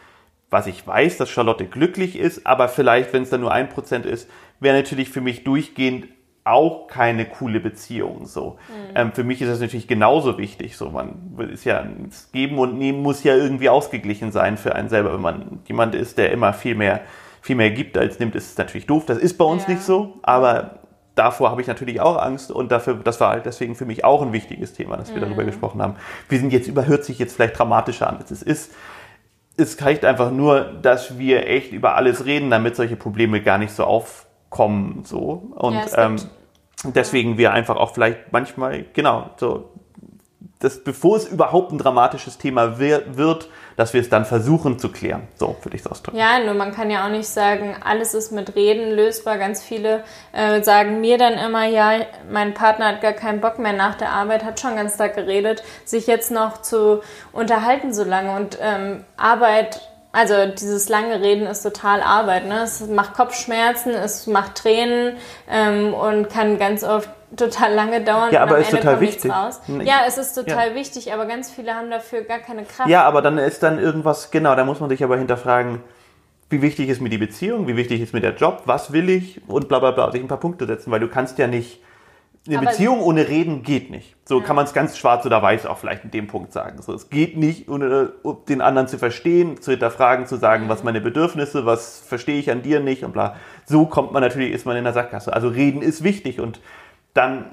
was ich weiß, dass Charlotte glücklich ist, aber vielleicht, wenn es dann nur ein Prozent ist, wäre natürlich für mich durchgehend auch keine coole Beziehung. So, mhm. ähm, für mich ist das natürlich genauso wichtig. So, man ist ja das Geben und Nehmen muss ja irgendwie ausgeglichen sein für einen selber. Wenn man jemand ist, der immer viel mehr viel mehr gibt als nimmt, ist es natürlich doof. Das ist bei uns ja. nicht so, aber davor habe ich natürlich auch Angst und dafür, das war halt deswegen für mich auch ein wichtiges Thema, dass wir mhm. darüber gesprochen haben. Wir sind jetzt überhört sich jetzt vielleicht dramatischer an, als es ist es reicht einfach nur, dass wir echt über alles reden, damit solche Probleme gar nicht so aufkommen. So. Und ja, ähm, deswegen wir einfach auch vielleicht manchmal, genau, so dass bevor es überhaupt ein dramatisches Thema wird, dass wir es dann versuchen zu klären. So würde ich es ausdrücken. Ja, nur man kann ja auch nicht sagen, alles ist mit Reden lösbar. Ganz viele äh, sagen mir dann immer, ja, mein Partner hat gar keinen Bock mehr nach der Arbeit, hat schon ganz Tag geredet, sich jetzt noch zu unterhalten so lange. Und ähm, Arbeit also dieses lange Reden ist total Arbeit. Ne? Es macht Kopfschmerzen, es macht Tränen ähm, und kann ganz oft total lange dauern. Ja, aber ist Ende total wichtig. Ja, es ist total ja. wichtig, aber ganz viele haben dafür gar keine Kraft. Ja, aber dann ist dann irgendwas, genau, da muss man sich aber hinterfragen, wie wichtig ist mir die Beziehung, wie wichtig ist mir der Job, was will ich und bla bla bla, sich ein paar Punkte setzen, weil du kannst ja nicht, eine aber Beziehung ohne Reden geht nicht. So ja. kann man es ganz schwarz oder weiß auch vielleicht in dem Punkt sagen. So, es geht nicht, ohne den anderen zu verstehen, zu hinterfragen, zu sagen, was meine Bedürfnisse, was verstehe ich an dir nicht und bla. So kommt man natürlich, ist man in der Sackgasse. Also Reden ist wichtig und dann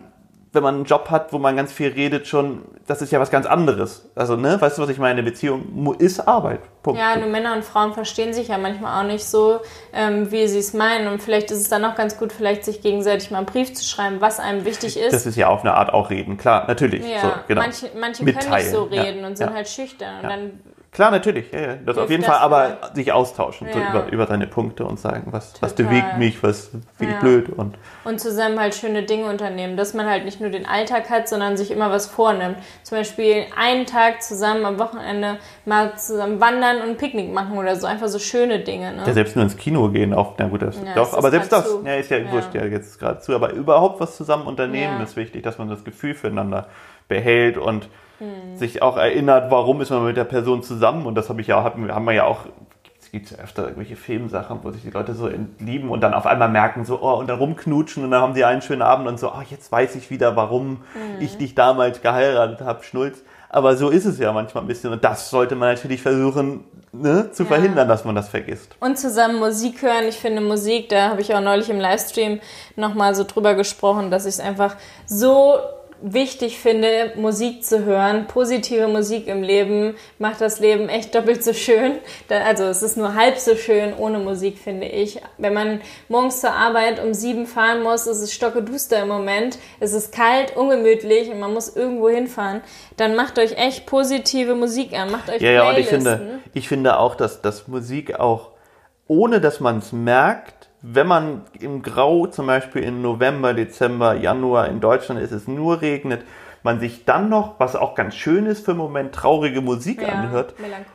wenn man einen Job hat, wo man ganz viel redet, schon, das ist ja was ganz anderes. Also, ne, weißt du, was ich meine? Eine Beziehung ist Arbeit. Punkt. Ja, nur Männer und Frauen verstehen sich ja manchmal auch nicht so, ähm, wie sie es meinen. Und vielleicht ist es dann auch ganz gut, vielleicht sich gegenseitig mal einen Brief zu schreiben, was einem wichtig ist. Das ist ja auf eine Art auch reden, klar, natürlich. Ja, so, genau. manche, manche können nicht so reden ja, und sind ja. halt schüchtern. Und dann Klar, natürlich. Ja, ja. Das auf jeden Fall, aber sich austauschen ja. so über, über deine Punkte und sagen, was, was bewegt mich, was finde ich blöd. Und, und zusammen halt schöne Dinge unternehmen, dass man halt nicht nur den Alltag hat, sondern sich immer was vornimmt. Zum Beispiel einen Tag zusammen am Wochenende mal zusammen wandern und ein Picknick machen oder so. Einfach so schöne Dinge. Ne? Ja, selbst nur ins Kino gehen, auch, na gut, das, doch, aber selbst das, zu. ja, ist ja, wurscht, ja, jetzt gerade zu. Aber überhaupt was zusammen unternehmen ist wichtig, dass man das Gefühl füreinander behält und hm. sich auch erinnert, warum ist man mit der Person zusammen. Und das habe ich ja, haben, haben wir ja auch es gibt ja öfter irgendwelche Filmsachen, wo sich die Leute so lieben und dann auf einmal merken, so, oh, und dann rumknutschen und dann haben sie einen schönen Abend und so, oh, jetzt weiß ich wieder, warum mhm. ich dich damals geheiratet habe, Schnulz. Aber so ist es ja manchmal ein bisschen und das sollte man natürlich versuchen ne, zu ja. verhindern, dass man das vergisst. Und zusammen Musik hören. Ich finde Musik, da habe ich auch neulich im Livestream nochmal so drüber gesprochen, dass ich es einfach so wichtig finde, Musik zu hören. Positive Musik im Leben macht das Leben echt doppelt so schön. Also es ist nur halb so schön ohne Musik, finde ich. Wenn man morgens zur Arbeit um sieben fahren muss, ist es stockeduster im Moment, es ist kalt, ungemütlich und man muss irgendwo hinfahren, dann macht euch echt positive Musik an. Macht euch Ja, ja, und ich finde, ich finde auch, dass, dass Musik auch, ohne dass man es merkt, wenn man im Grau zum Beispiel im November, Dezember, Januar in Deutschland ist, es nur regnet, man sich dann noch, was auch ganz schön ist für einen Moment, traurige Musik ja, anhört,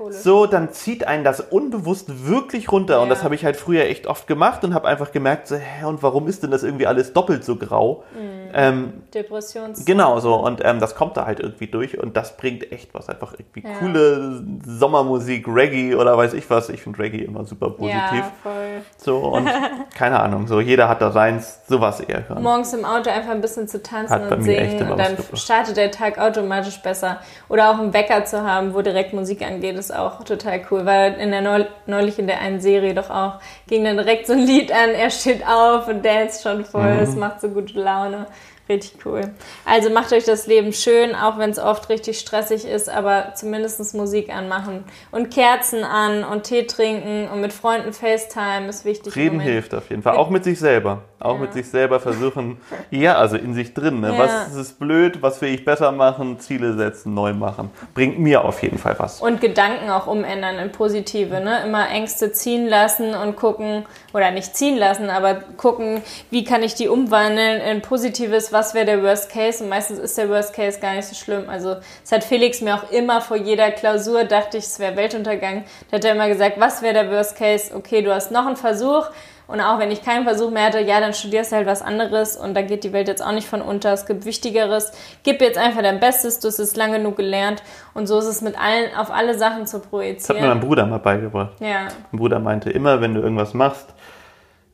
so, dann zieht einen das unbewusst wirklich runter. Ja. Und das habe ich halt früher echt oft gemacht und habe einfach gemerkt, so, hä, und warum ist denn das irgendwie alles doppelt so grau? Mhm. Ähm, Depressions. Genau so. Und ähm, das kommt da halt irgendwie durch und das bringt echt was. Einfach irgendwie ja. coole Sommermusik, Reggae oder weiß ich was. Ich finde Reggae immer super positiv. Ja, voll. So, und keine Ahnung, so jeder hat da seins, sowas eher hören. Morgens im Auto einfach ein bisschen zu tanzen und singen und dann startet der Tag automatisch besser. Oder auch einen Wecker zu haben, wo direkt Musik angeht, ist auch total cool. Weil in der neulich in der einen Serie doch auch ging dann direkt so ein Lied an, er steht auf und dance schon voll. Mhm. Es macht so gute Laune. Richtig cool. Also macht euch das Leben schön, auch wenn es oft richtig stressig ist, aber zumindest Musik anmachen und Kerzen an und Tee trinken und mit Freunden FaceTime ist wichtig. Reden hilft auf jeden Fall, auch mit sich selber. Auch ja. mit sich selber versuchen, ja, also in sich drin. Ne? Ja. Was ist blöd, was will ich besser machen, Ziele setzen, neu machen. Bringt mir auf jeden Fall was. Und Gedanken auch umändern in positive. Ne? Immer Ängste ziehen lassen und gucken, oder nicht ziehen lassen, aber gucken, wie kann ich die umwandeln in positives, was wäre der Worst Case und meistens ist der Worst Case gar nicht so schlimm. Also es hat Felix mir auch immer vor jeder Klausur, dachte ich, es wäre Weltuntergang, da hat er immer gesagt, was wäre der Worst Case? Okay, du hast noch einen Versuch und auch wenn ich keinen Versuch mehr hatte, ja, dann studierst du halt was anderes und da geht die Welt jetzt auch nicht von unter. Es gibt Wichtigeres. Gib jetzt einfach dein Bestes, du hast es lange genug gelernt und so ist es mit allen, auf alle Sachen zu projizieren. Das hat mir mein Bruder mal beigebracht. Ja. Mein Bruder meinte immer, wenn du irgendwas machst,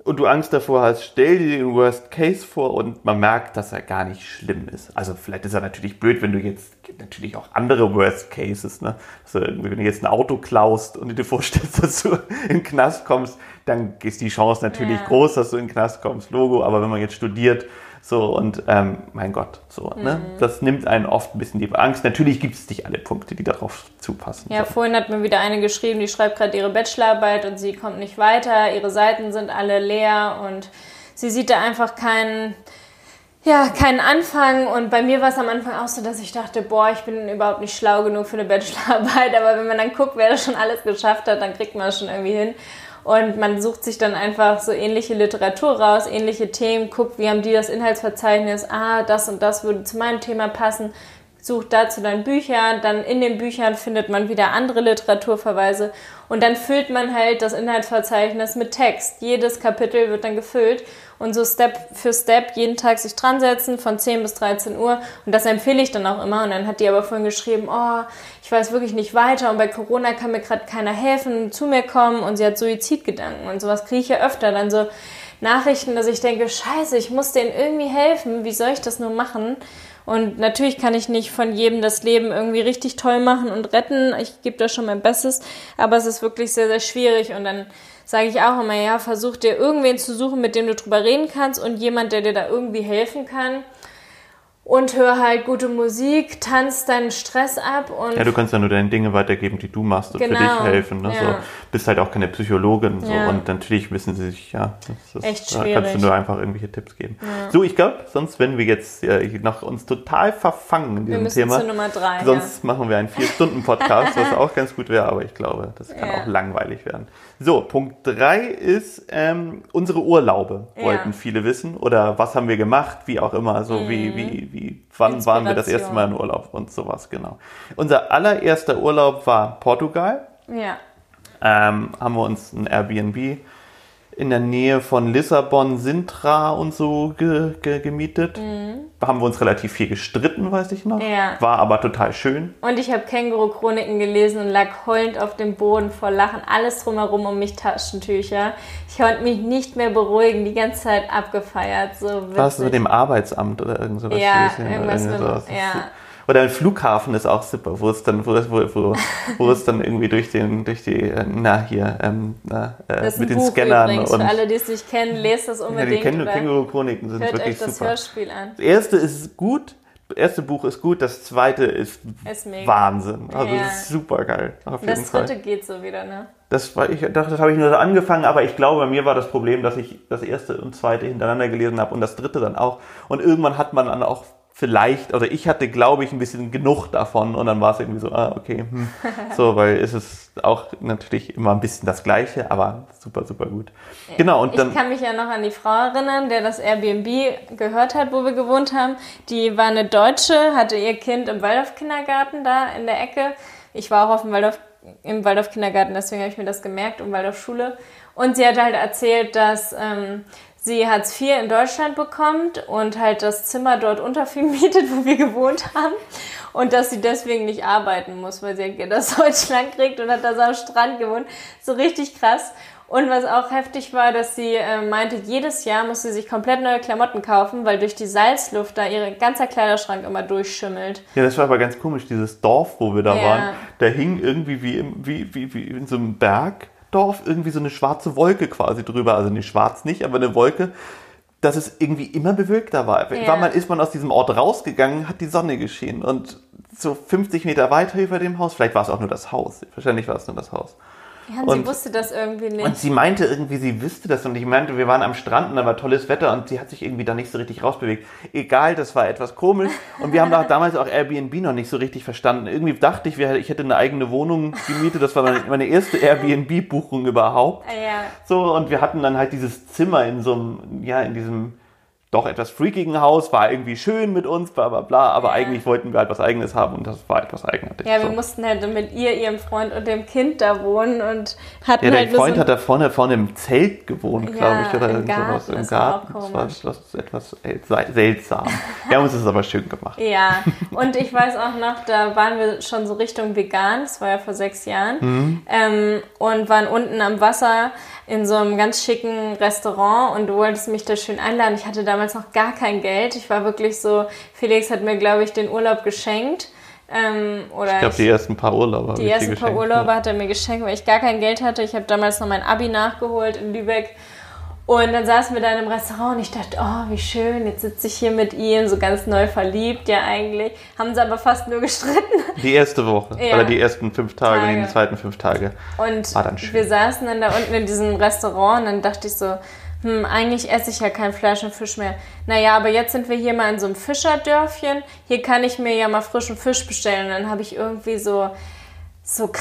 und du Angst davor hast, stell dir den Worst Case vor und man merkt, dass er gar nicht schlimm ist. Also vielleicht ist er natürlich blöd, wenn du jetzt natürlich auch andere Worst Cases, ne? Also wenn du jetzt ein Auto klaust und dir vorstellst, dass du in den Knast kommst, dann ist die Chance natürlich ja. groß, dass du in den Knast kommst, Logo. Aber wenn man jetzt studiert so, und ähm, mein Gott, so, ne? mhm. ne? Das nimmt einen oft ein bisschen die Angst. Natürlich gibt es nicht alle Punkte, die darauf zupassen. Ja, so. vorhin hat mir wieder eine geschrieben, die schreibt gerade ihre Bachelorarbeit und sie kommt nicht weiter, ihre Seiten sind alle leer und sie sieht da einfach keinen ja, keinen Anfang. Und bei mir war es am Anfang auch so, dass ich dachte, boah, ich bin überhaupt nicht schlau genug für eine Bachelorarbeit. Aber wenn man dann guckt, wer das schon alles geschafft hat, dann kriegt man das schon irgendwie hin. Und man sucht sich dann einfach so ähnliche Literatur raus, ähnliche Themen, guckt, wie haben die das Inhaltsverzeichnis, ah, das und das würde zu meinem Thema passen, sucht dazu dann Bücher, dann in den Büchern findet man wieder andere Literaturverweise und dann füllt man halt das Inhaltsverzeichnis mit Text. Jedes Kapitel wird dann gefüllt und so Step für Step jeden Tag sich dran setzen von 10 bis 13 Uhr und das empfehle ich dann auch immer und dann hat die aber vorhin geschrieben, oh, ich weiß wirklich nicht weiter und bei Corona kann mir gerade keiner helfen, zu mir kommen und sie hat Suizidgedanken und sowas kriege ich ja öfter dann so Nachrichten, dass ich denke, scheiße, ich muss denen irgendwie helfen, wie soll ich das nur machen? Und natürlich kann ich nicht von jedem das Leben irgendwie richtig toll machen und retten. Ich gebe da schon mein Bestes, aber es ist wirklich sehr, sehr schwierig. Und dann sage ich auch immer, ja, versuch dir irgendwen zu suchen, mit dem du drüber reden kannst und jemand, der dir da irgendwie helfen kann. Und hör halt gute Musik, tanz deinen Stress ab und Ja, du kannst ja nur deine Dinge weitergeben, die du machst und für Genau, dich helfen. Ne? So, ja. bist halt auch keine Psychologin. So. Ja. Und natürlich wissen sie sich, ja, das ist, Echt da kannst du schwierig. nur einfach irgendwelche Tipps geben. So, ich glaube, sonst wenn wir jetzt äh, noch uns total verfangen in diesem Thema. zu Nummer drei. Sonst machen wir einen Vier-Stunden-Podcast, was auch ganz gut wäre, aber ich glaube, das kann Ja. auch langweilig werden. So, Punkt drei ist ähm, unsere Urlaube, Ja. wollten viele wissen. Oder was haben wir gemacht, wie auch immer. So wie, wie, wie, wann waren wir das erste. Mal in Urlaub und sowas, genau. Unser allererster Urlaub war Portugal. Ja. Ähm, haben wir uns ein Airbnb in der Nähe von Lissabon, Sintra und so ge ge gemietet. Haben wir uns relativ viel gestritten, weiß ich noch. Mhm. Ja. War aber total schön. Und ich habe Känguru-Chroniken gelesen und lag heulend auf dem Boden vor Lachen. Alles drumherum um mich Taschentücher. Ich konnte mich nicht mehr beruhigen, die ganze Zeit abgefeiert. So. Warst du mit dem Arbeitsamt oder irgend sowas? Ja, irgendwas mit- ja. Oder ein Flughafen ist auch super, wo es dann, wo, wo, wo, wo es dann irgendwie durch den, durch die, äh, na hier, ähm, na, äh, Das ist mit ein den Buch Scannern übrigens. und Für alle, die es nicht kennen, lest das ja, die unbedingt. Käng- oder Känguru-Chroniken sind hört wirklich euch das super. Hörspiel an. Das erste ist gut, das erste Buch ist gut, das zweite ist, Ist. Wahnsinn. Also Ja. ist super geil. Das Fall. dritte geht so wieder, ne? Das war, ich dachte, das habe ich nur so angefangen, aber ich glaube, bei mir war das Problem, dass ich das erste und zweite hintereinander gelesen habe und das dritte dann auch. Und irgendwann hat man dann auch vielleicht, oder ich hatte, glaube ich, ein bisschen genug davon und dann war es irgendwie so, ah, okay, hm. so, weil es ist auch natürlich immer ein bisschen das Gleiche, aber super, super gut. Genau, und dann, ich kann mich ja noch an die Frau erinnern, der das Airbnb gehört hat, wo wir gewohnt haben. Die war eine Deutsche, hatte ihr Kind im Waldorf-Kindergarten da in der Ecke. Ich war auch auf dem Waldorf, im Waldorf-Kindergarten, deswegen habe ich mir das gemerkt, und Waldorf-Schule. Und sie hat halt erzählt, dass ähm, sie Hartz IV in Deutschland bekommt und halt das Zimmer dort untervermietet, wo wir gewohnt haben. Und dass sie deswegen nicht arbeiten muss, weil sie halt aus Deutschland kriegt und hat da so am Strand gewohnt. So richtig krass. Und was auch heftig war, dass sie äh, meinte, jedes Jahr muss sie sich komplett neue Klamotten kaufen, weil durch die Salzluft da ihr ganzer Kleiderschrank immer durchschimmelt. ja, das war aber ganz komisch, dieses Dorf, wo wir da Ja. waren, da hing irgendwie wie, im, wie, wie, wie in so einem Bergdorf irgendwie so eine schwarze Wolke quasi drüber, also nicht schwarz nicht, aber eine Wolke, dass es irgendwie immer bewölkter war. War man, ist man aus diesem Ort rausgegangen, hat die Sonne geschienen und so 50 Meter weiter über dem Haus, vielleicht war es auch nur das Haus, wahrscheinlich war es nur das Haus. Ja, und, Und- sie wusste das irgendwie nicht. Und sie meinte irgendwie, sie wüsste das und ich meinte, wir waren am Strand und da war tolles Wetter und sie hat sich irgendwie da nicht so richtig rausbewegt. Egal, das war etwas komisch und wir haben da damals auch Airbnb noch nicht so richtig verstanden. Irgendwie dachte ich, ich hätte eine eigene Wohnung gemietet, das war meine, meine erste Airbnb-Buchung überhaupt. Ja. So, und wir hatten dann halt dieses Zimmer in so einem, ja, in diesem doch etwas freakigen Haus, war irgendwie schön mit uns, bla bla bla, aber Ja. eigentlich wollten wir halt was Eigenes haben und das war etwas eigenartig. Ja, wir so. mussten halt mit ihr, ihrem Freund und dem Kind da wohnen und hatten Ja, der halt nur Freund so hat da vorne, vorne im Zelt gewohnt, Ja, glaube ich, oder im irgend sowas Garten. im war Garten. Das war, das ist etwas sel- seltsam. Wir haben uns das aber schön gemacht. Ja, und ich weiß auch noch, da waren wir schon so Richtung vegan, das war ja vor sechs Jahren, Mhm. ähm, und waren unten am Wasser in so einem ganz schicken Restaurant und du wolltest mich da schön einladen. Ich hatte damals noch gar kein Geld. Ich war wirklich so, Felix hat mir, glaube ich, den Urlaub geschenkt. Ähm, oder Ich glaube, die ersten paar Urlaube die ersten paar. Urlaube hat er mir geschenkt, weil ich gar kein Geld hatte. Ich habe damals noch mein Abi nachgeholt in Lübeck. Und dann saßen wir da in einem Restaurant und ich dachte, oh, wie schön, jetzt sitze ich hier mit ihm, so ganz neu verliebt, ja eigentlich. Haben sie aber fast nur gestritten. Die erste Woche Ja. oder die ersten fünf Tage, Tage. die zweiten fünf Tage. Und War dann schön. wir saßen dann da unten in diesem Restaurant und dann dachte ich so, hm, eigentlich esse ich ja kein Fleisch und Fisch mehr. Naja, aber jetzt sind wir hier mal in so einem Fischerdörfchen. Hier kann ich mir ja mal frischen Fisch bestellen. Und dann habe ich irgendwie so, so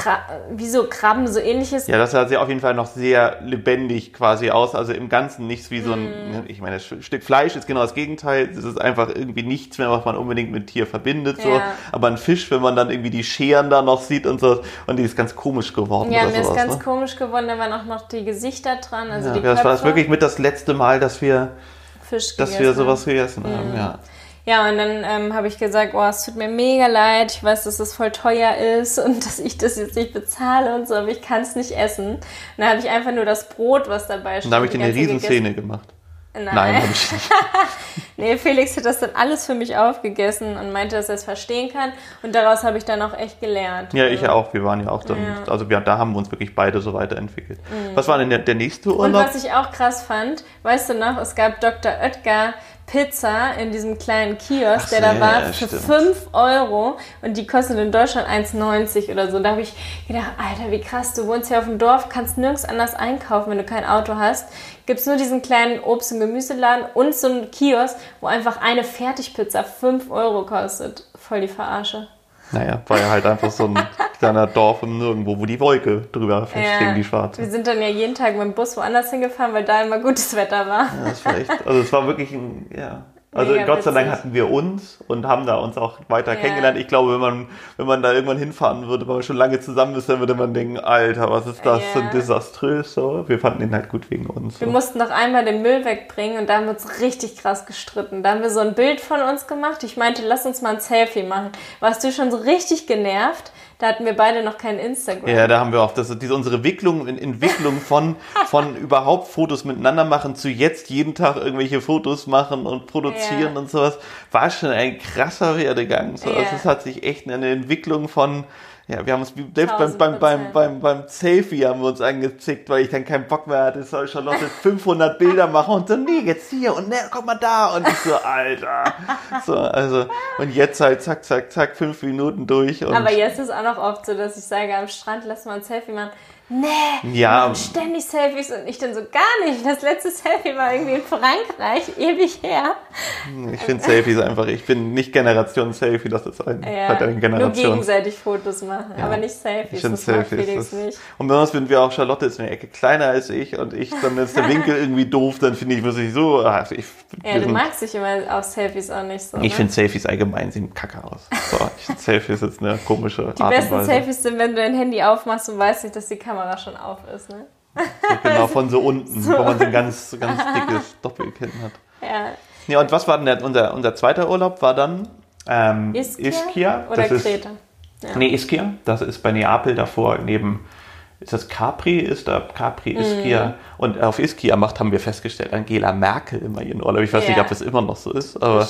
wie so Krabben, so ähnliches. Ja, das sah sehr auf jeden Fall noch sehr lebendig quasi aus. Also im Ganzen nichts wie so ein, Mhm. ich meine, das Stück Fleisch ist genau das Gegenteil. Es ist einfach irgendwie nichts mehr, was man unbedingt mit Tier verbindet. So. Ja. Aber ein Fisch, wenn man dann irgendwie die Scheren da noch sieht und so, und die ist ganz komisch geworden. Ja, mir ist sowas, ganz ne? komisch geworden, da waren auch noch die Gesichter dran, also Ja, die das war das Köpfe, wirklich mit das letzte Mal, dass wir, Fisch dass wir sowas gegessen haben. Ja. Ja, und dann ähm, habe ich gesagt, oh, es tut mir mega leid, ich weiß, dass es voll teuer ist und dass ich das jetzt nicht bezahle und so, aber ich kann es nicht essen. Und dann habe ich einfach nur das Brot, was dabei steht. Und da habe ich eine Riesenszene gemacht. Nein, Nein. habe ich nicht. nee, Felix hat das dann alles für mich aufgegessen und meinte, dass er es verstehen kann. Und daraus habe ich dann auch echt gelernt. Ja, ich ja auch. Wir waren ja auch dann, Ja. Mhm. also wir, da haben wir uns wirklich beide so weiterentwickelt. Was war denn der, der nächste Und Urlaub? was ich auch krass fand, weißt du noch, es gab Dr. Oetker Pizza in diesem kleinen Kiosk, Ach der da ja, war, ja, für stimmt. 5 Euro und die kostet in Deutschland 1,90 oder so. Da habe ich gedacht, Alter, wie krass, du wohnst hier auf dem Dorf, kannst nirgends anders einkaufen, wenn du kein Auto hast. Gibt es nur diesen kleinen Obst- und Gemüseladen und so einen Kiosk, wo einfach eine Fertigpizza 5 Euro kostet. Voll die Verarsche. Naja, war ja halt einfach so ein kleiner Dorf im Nirgendwo, wo die Wolke drüber festging, die schwarze. Wir sind dann ja jeden Tag mit dem Bus woanders hingefahren, weil da immer gutes Wetter war. Ja, das war echt, also es war wirklich ein, ja. Also Mega Gott sei Dank hatten wir uns und haben da uns auch weiter Ja. kennengelernt. Ich glaube, wenn man, wenn man da irgendwann hinfahren würde, weil man schon lange zusammen ist, dann würde man denken, Alter, was ist das Ja. denn desaströs so. Wir fanden ihn halt gut wegen uns. Wir So. mussten noch einmal den Müll wegbringen und da haben wir uns richtig krass gestritten. Da haben wir so ein Bild von uns gemacht. Ich meinte, lass uns mal ein Selfie machen. Warst du schon so richtig genervt? Da hatten wir beide noch kein Instagram. Ja, da haben wir auch das, diese unsere Wicklung, Entwicklung von, von überhaupt Fotos miteinander machen zu jetzt jeden Tag irgendwelche Fotos machen und produzieren Ja. und sowas, war schon ein krasser Werdegang. So. Ja. Also es hat sich echt eine Entwicklung von, ja, wir haben uns selbst beim, 1000%. beim, beim, beim, beim Selfie haben wir uns angezickt, weil ich dann keinen Bock mehr hatte, soll Charlotte 500 Bilder machen und so, nee, jetzt hier und ne, guck mal da und ich so, Alter. So, also, und jetzt halt zack, zack, zack, fünf Minuten durch und Aber jetzt ist auch noch oft so, dass ich sage, am Strand lass mal ein Selfie machen. Nee, Ja. ständig Selfies und ich dann so gar nicht. Das letzte Selfie war irgendwie in Frankreich, ewig her. Ich finde Selfies einfach, ich bin nicht Generation Selfie, das ist ein, Ja, hat eine nur Generation. gegenseitig Fotos machen, aber nicht Selfies. Ich finde Selfies. Felix Das, nicht. und besonders wenn wir auch, Charlotte ist eine Ecke kleiner als ich und ich, dann ist der Winkel irgendwie doof, dann finde ich, muss ich so, also ich, Ja, du magst dich immer auf Selfies auch nicht so. ich ne? finde Selfies allgemein sehen kacke aus. So, ich Selfies ist eine komische Die Art besten und Weise. Selfies sind, wenn du dein Handy aufmachst und weißt nicht, dass die Kamera schon auf ist. Ne? So genau von so unten, wo man so ein ganz, ganz dickes Doppelkinn hat. Ja. Ja, und was war denn der, unser, unser zweiter Urlaub? War dann ähm, Ischia, Ischia. oder das ist, Kreta? Nee, Ischia. Das ist bei Neapel davor neben. Ist das Capri? Ist da Capri, Mhm. Und auf Ischia macht, haben wir festgestellt, Angela Merkel immer ihren Urlaub. Ich weiß nicht, Ja. ob es immer noch so ist, aber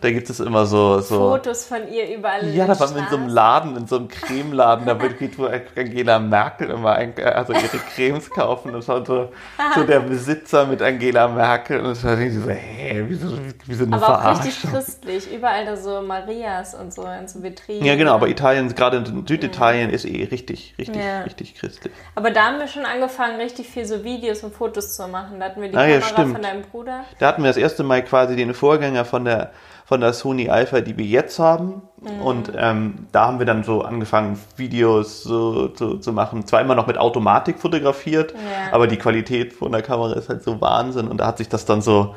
da gibt es immer so. so Fotos von ihr überall ja, da waren wir in so einem. Laden, in so einem Cremeladen, da wo Angela Merkel immer ein, also ihre Cremes kaufen. Das war so, so der Besitzer mit Angela Merkel. Und das war irgendwie so, hä, wieso, wieso eine Aber auch richtig Verarschung? christlich. Überall da so Marias und so in so Vitrinen. Ja, genau, aber Italien, gerade in Süditalien, ist eh richtig, richtig, Ja. richtig christlich. Aber da haben wir schon angefangen, richtig viel so Videos und Fotos zu machen. Da hatten wir die Ah, ja, Kamera stimmt. von deinem Bruder. Da hatten wir das erste Mal quasi den Vorgänger von der, von der Sony Alpha, die wir jetzt haben. Mhm. Und ähm, da haben wir dann so angefangen, Videos so, so zu machen. Zwar immer noch mit Automatik fotografiert, Ja. aber die Qualität von der Kamera ist halt so Wahnsinn. Und da hat sich das dann so,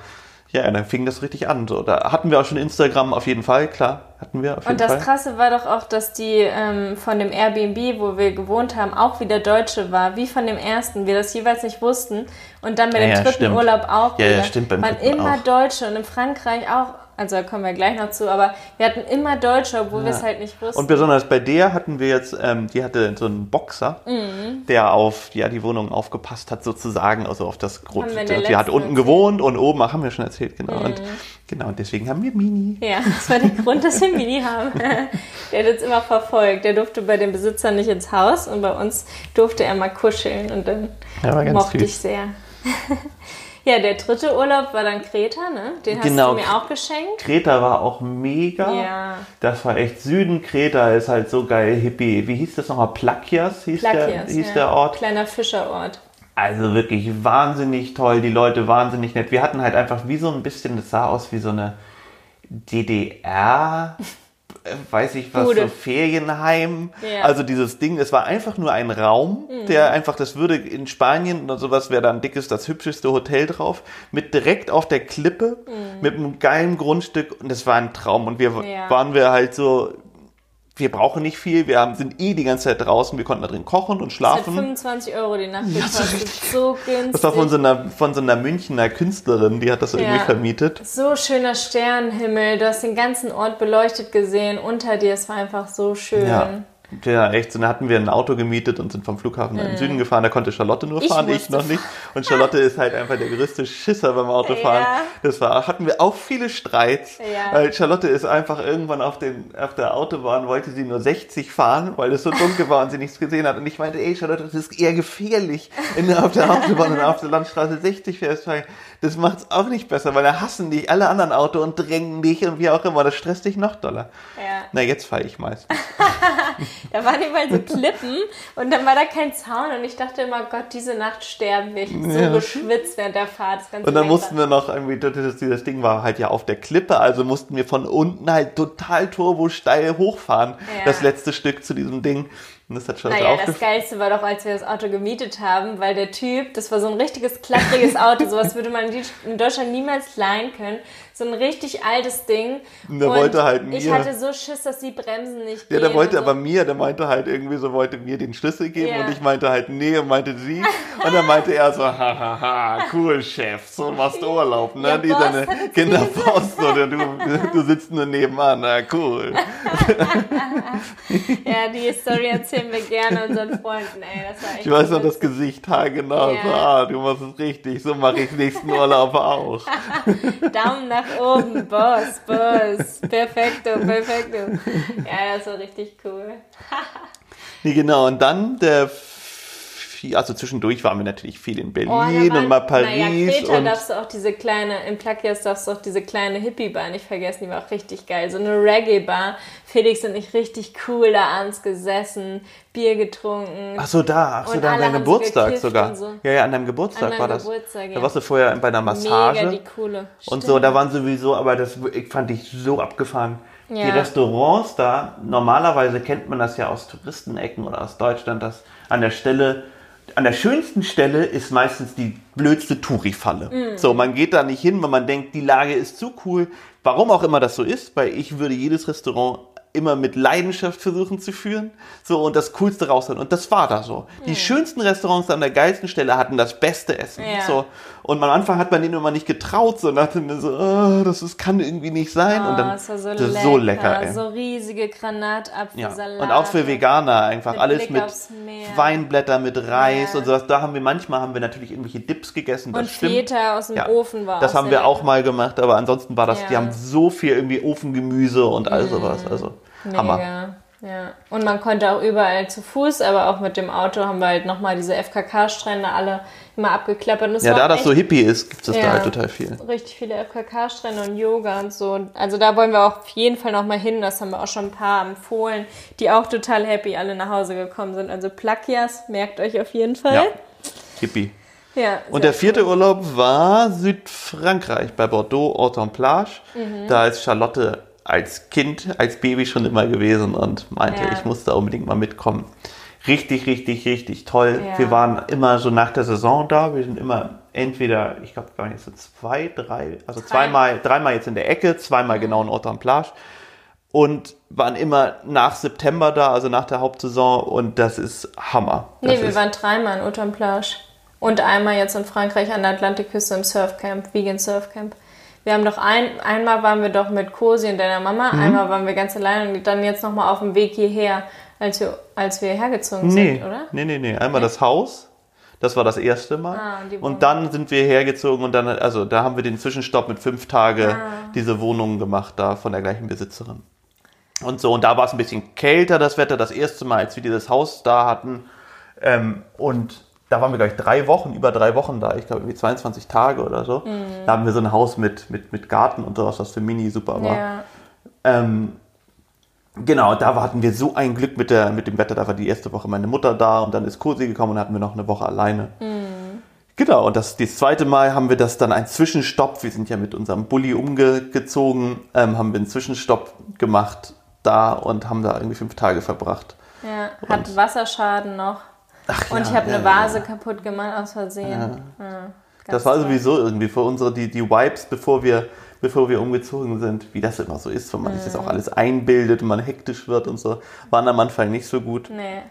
ja, dann fing das richtig an. So, da hatten wir auch schon Instagram auf jeden Fall, klar, hatten wir auf jeden Und das Fall. Krasse war doch auch, dass die ähm, von dem Airbnb, wo wir gewohnt haben, auch wieder Deutsche war, wie von dem ersten, wir das jeweils nicht wussten. Und dann bei dem Ja, ja, dritten stimmt. Urlaub auch Ja, ja, wieder. stimmt, beim waren immer auch. Deutsche und in Frankreich auch, also da kommen wir gleich noch zu, aber wir hatten immer Deutsche, obwohl wir es halt nicht wussten. Und besonders bei der hatten wir jetzt, ähm, die hatte so einen Boxer, Mhm. der auf ja, die Wohnung aufgepasst hat, sozusagen, also auf das Grund. Die hat unten gewohnt und oben, ach, haben wir schon erzählt, genau. Mhm. Und genau, und deswegen haben wir Mini. Ja, das war der Grund, dass wir Mini haben. Der hat uns immer verfolgt. Der durfte bei den Besitzern nicht ins Haus und bei uns durfte er mal kuscheln und dann Ja, war ganz mochte süß. ich sehr. Ja, der dritte Urlaub war dann Kreta, ne? Den hast Genau. du mir auch geschenkt. Kreta war auch mega. Ja. Das war echt Süden. Kreta ist halt so geil, hippie. Wie hieß das nochmal? Plakias hieß, der, Plakias, hieß ja. der Ort. Kleiner Fischerort. Also wirklich wahnsinnig toll, die Leute wahnsinnig nett. Wir hatten halt einfach wie so ein bisschen, das sah aus wie so eine DDR, weiß ich was, Bude. so Ferienheim. Ja. Also dieses Ding, es war einfach nur ein Raum, der einfach, das würde in Spanien oder sowas wäre da ein dickes, das hübscheste Hotel drauf, mit direkt auf der Klippe, mit einem geilen Grundstück und das war ein Traum. Und wir Ja. waren wir halt so, wir brauchen nicht viel, wir haben, sind eh die ganze Zeit draußen, wir konnten da drin kochen und Das hat schlafen. 25 Euro die Nacht gekostet. So günstig. Das war von so einer, von so einer Münchner Künstlerin, die hat das irgendwie Ja. vermietet. So schöner Sternenhimmel. Du hast den ganzen Ort beleuchtet gesehen. Unter dir, es war einfach so schön. Ja. Ja, echt. So, dann hatten wir ein Auto gemietet und sind vom Flughafen in den Süden gefahren. Da konnte Charlotte nur fahren, ich, noch nicht. Und Charlotte ist halt einfach der größte Schisser beim Autofahren. Ja. Das war, hatten wir auch viele Streits. Ja. Weil Charlotte ist einfach irgendwann auf, den, auf der Autobahn, wollte sie nur 60 fahren, weil es so dunkel war und sie nichts gesehen hat. Und ich meinte, ey Charlotte, das ist eher gefährlich, du auf der Autobahn und auf der Landstraße 60 fährst. Das macht's auch nicht besser, weil da hassen dich alle anderen Auto und drängen dich und wie auch immer. Das stresst dich noch doller. Ja. Na, jetzt fahre ich meistens. Da waren überall so Klippen und dann war da kein Zaun und ich dachte immer, Gott, diese Nacht sterben wir. Ich hab so Ja. geschwitzt während der Fahrt. Und dann mussten wir noch irgendwie, das, das Ding war halt ja auf der Klippe, also mussten wir von unten halt total turbo steil hochfahren. Ja. Das letzte Stück zu diesem Ding. Und das hat schon Naja, das. Geilste war doch, als wir das Auto gemietet haben, weil der Typ, das war so ein richtiges, klappriges Auto, sowas würde man in Deutschland niemals leihen können. So ein richtig altes Ding. Und der wollte halt Ich mir- hatte so Schiss, dass die Bremsen nicht Ja, der wollte und so. aber mir, der meinte halt irgendwie so, wollte mir den Schlüssel geben Ja. und ich meinte halt nee und meinte sie. Und dann meinte er so, hahaha, cool, Chef, so machst du Urlaub, ne? Ja, Die Boss, deine hat er zu Kinder mir Post oder du, du sitzt nur nebenan, na cool. Ja, die Story erzählen wir gerne unseren Freunden, ey. Das war echt Ich weiß noch das. Gesicht haargenau, Ja. so, ah, du machst es richtig, so mache ich nächsten Urlaub auch. Daumen nach oben, Boss, Boss. Perfekto, perfekto. Ja, das war richtig cool. Nee, genau, und dann der, Vi- also zwischendurch waren wir natürlich viel in Berlin Oh, da waren- und mal Paris Kreta und darfst du auch diese kleine, in Plakias darfst du auch diese kleine Hippie-Bar nicht vergessen, die war auch richtig geil. So eine Reggae-Bar. Felix und ich richtig cool da abends gesessen, Bier getrunken. Ach so, da, ach so, Und da an deinem Geburtstag sogar. und so. Ja, ja, an deinem Geburtstag An war das. Geburtstag, Da ja. warst du vorher bei einer Massage. Mega die coole. Und Stimmt. so, da waren sowieso, aber das ich fand ich so abgefahren. Die Ja. Restaurants da, normalerweise kennt man das ja aus Touristenecken oder aus Deutschland, dass an der Stelle, an der schönsten Stelle ist meistens die blödste Touri-Falle. Mhm. So, man geht da nicht hin, weil man denkt, die Lage ist zu cool. Warum auch immer das so ist, weil ich würde jedes Restaurant immer mit Leidenschaft versuchen zu führen, so und das Coolste rausholen. Und das war da so. Die schönsten Restaurants an der geilsten Stelle hatten das beste Essen. Ja. So. Und am Anfang hat man denen immer nicht getraut, so und dachte mir so, oh, das ist, kann irgendwie nicht sein. und Oh, dann, das war so das lecker. so lecker. Ey. So riesige ja. Granatapfelsalat. Und auch für Veganer einfach Mit alles Blick mit. Weinblätter, mit Reis Ja. und sowas. Da haben wir manchmal haben wir natürlich irgendwelche Dips gegessen. Das Und stimmt. Feta aus dem Ja, Ofen war Das haben wir auch mal gemacht, aber ansonsten war das, die Ja. haben so viel irgendwie Ofengemüse und all sowas. Also Hammer. Mega. Ja. Und man konnte auch überall zu Fuß, aber auch mit dem Auto haben wir halt nochmal diese FKK-Strände alle immer abgeklappert. Ja, da das so hippie ist, gibt es Ja. da halt total viel. richtig viele FKK-Strände und Yoga und so. Also da wollen wir auch auf jeden Fall nochmal hin. Das haben wir auch schon ein paar empfohlen, die auch total happy alle nach Hause gekommen sind. Also Plakias, merkt euch auf jeden Fall. Ja, hippie. Ja, Und der vierte Urlaub war Südfrankreich, bei Bordeaux, Autant-Plage. Mhm. Da ist Charlotte als Kind, als Baby schon immer gewesen und meinte, Ja. ich muss da unbedingt mal mitkommen. Richtig, richtig, richtig toll. Ja. Wir waren immer so nach der Saison da. Wir sind immer entweder, ich glaube, wir waren jetzt so zwei, drei, also Drei. zweimal, dreimal jetzt in der Ecke, zweimal genau in Autant-Plage. Und waren immer nach September da, also nach der Hauptsaison. Und das ist Hammer. Das Nee, wir waren dreimal in Autant-Plage. Und einmal jetzt in Frankreich an der Atlantikküste im Surfcamp, Vegan Surfcamp. Wir haben doch ein, einmal waren wir doch mit Cosi und deiner Mama, Mhm. einmal waren wir ganz allein und dann jetzt nochmal auf dem Weg hierher, als wir, als wir hergezogen Nee, sind, oder? nee, nee, nee. Einmal das Haus. Das war das erste Mal. Ah, und und dann sind wir hergezogen und dann, also da haben wir den Zwischenstopp mit fünf Tage Ah. diese Wohnung gemacht da von der gleichen Besitzerin. Und so, und da war es ein bisschen kälter, das Wetter, das erste Mal, als wir dieses Haus da hatten. Ähm, und da waren wir, glaube ich, drei Wochen, über drei Wochen da. Ich glaube, irgendwie 22 Tage oder so. Mhm. Da haben wir so ein Haus mit, mit, mit Garten und sowas, was für Mini super war. Ja. Ähm, genau, da hatten wir so ein Glück mit, der, mit dem Wetter. Da war die erste Woche meine Mutter da und dann ist Cosi gekommen und hatten wir noch eine Woche alleine. Genau, und das, das zweite Mal haben wir das dann ein Zwischenstopp. Wir sind ja mit unserem Bulli umgezogen, ähm, haben wir einen Zwischenstopp gemacht da und haben da irgendwie fünf Tage verbracht. Ja, hat Und- Wasserschaden noch. Ach Und ja, ich habe ja, eine ja, Vase kaputt gemacht aus Versehen. Ja. Das war toll. sowieso irgendwie für unsere, die, die Vibes, bevor wir, bevor wir umgezogen sind, wie das immer so ist, wenn man sich das Mhm. auch alles einbildet und man hektisch wird und so, waren am Anfang nicht so gut. Nee.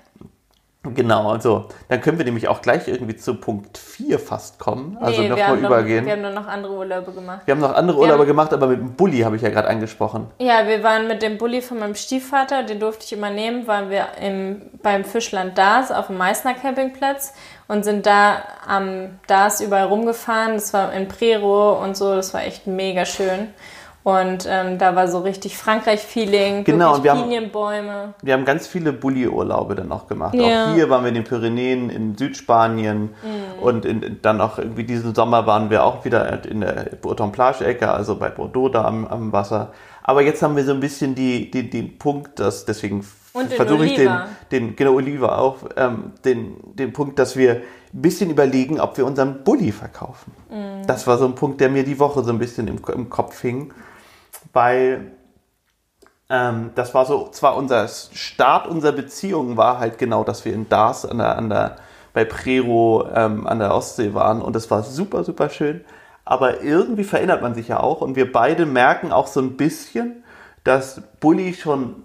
Genau, also dann können wir nämlich auch gleich irgendwie zu Punkt 4 fast kommen. Also Nee, wir nochmal haben noch- übergehen. Wir haben nur noch andere Urlaube gemacht. Wir haben noch andere Wir Urlaube haben- gemacht, aber mit dem Bulli habe ich ja gerade angesprochen. Ja, wir waren mit dem Bulli von meinem Stiefvater, den durfte ich übernehmen, waren wir im, beim Fischland Dars auf dem Meißner Campingplatz und sind da am Dars überall rumgefahren. Das war in Prero und so, das war echt mega schön. Und ähm, da war so richtig Frankreich-Feeling, Genau, wir haben- Pinienbäume. Wir haben ganz viele Bulli-Urlaube dann auch gemacht. Ja. Auch hier waren wir in den Pyrenäen, in Südspanien Mhm. und in, in, dann auch irgendwie diesen Sommer waren wir auch wieder in der Breton-Plage-Ecke, also bei Bordeaux da am, am Wasser. Aber jetzt haben wir so ein bisschen die, die, den Punkt, dass deswegen versuche ich den, den, genau Oliva auch, ähm, den, den Punkt, dass wir ein bisschen überlegen, ob wir unseren Bulli verkaufen. Mhm. Das war so ein Punkt, der mir die Woche so ein bisschen im, im Kopf hing, weil ähm, das war so, zwar unser Start unserer Beziehung war halt genau, dass wir in Dars an der, an der, bei Prero ähm, an der Ostsee waren und es war super, super schön. Aber irgendwie verändert man sich ja auch und wir beide merken auch so ein bisschen, dass Bulli schon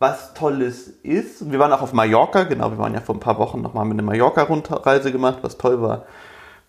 was Tolles ist. Wir waren auch auf Mallorca, genau, wir waren ja vor ein paar Wochen nochmal mit einer Mallorca-Rundreise gemacht, was toll war,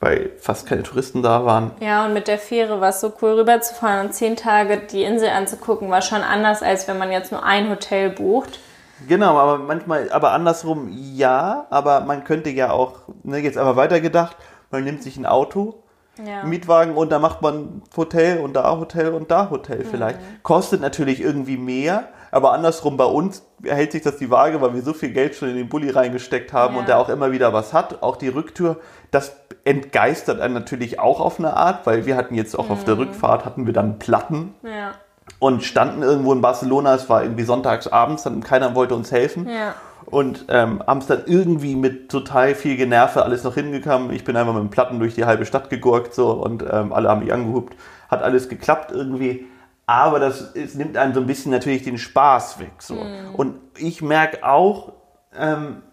weil fast keine Touristen da waren. Ja, und mit der Fähre war es so cool rüberzufahren und zehn Tage die Insel anzugucken, war schon anders, als wenn man jetzt nur ein Hotel bucht. Genau, aber manchmal, aber andersrum ja, aber man könnte ja auch, ne, jetzt aber weitergedacht, man nimmt sich ein Auto, Ja. Mietwagen und da macht man Hotel und da Hotel und da Hotel vielleicht. Kostet natürlich irgendwie mehr, aber andersrum bei uns hält sich das die Waage, weil wir so viel Geld schon in den Bulli reingesteckt haben Ja. und der auch immer wieder was hat. Auch die Rücktür, das entgeistert einen natürlich auch auf eine Art, weil wir hatten jetzt auch auf der Rückfahrt hatten wir dann Platten Ja. und standen irgendwo in Barcelona, es war irgendwie sonntags abends, dann keiner wollte uns helfen Ja. und ähm, haben es dann irgendwie mit total viel Generve alles noch hingekommen. Ich bin einfach mit dem Platten durch die halbe Stadt gegurkt so und ähm, alle haben mich angehupt. Hat alles geklappt irgendwie. Aber das es nimmt einem so ein bisschen natürlich den Spaß weg. So. Und ich merke auch, ähm,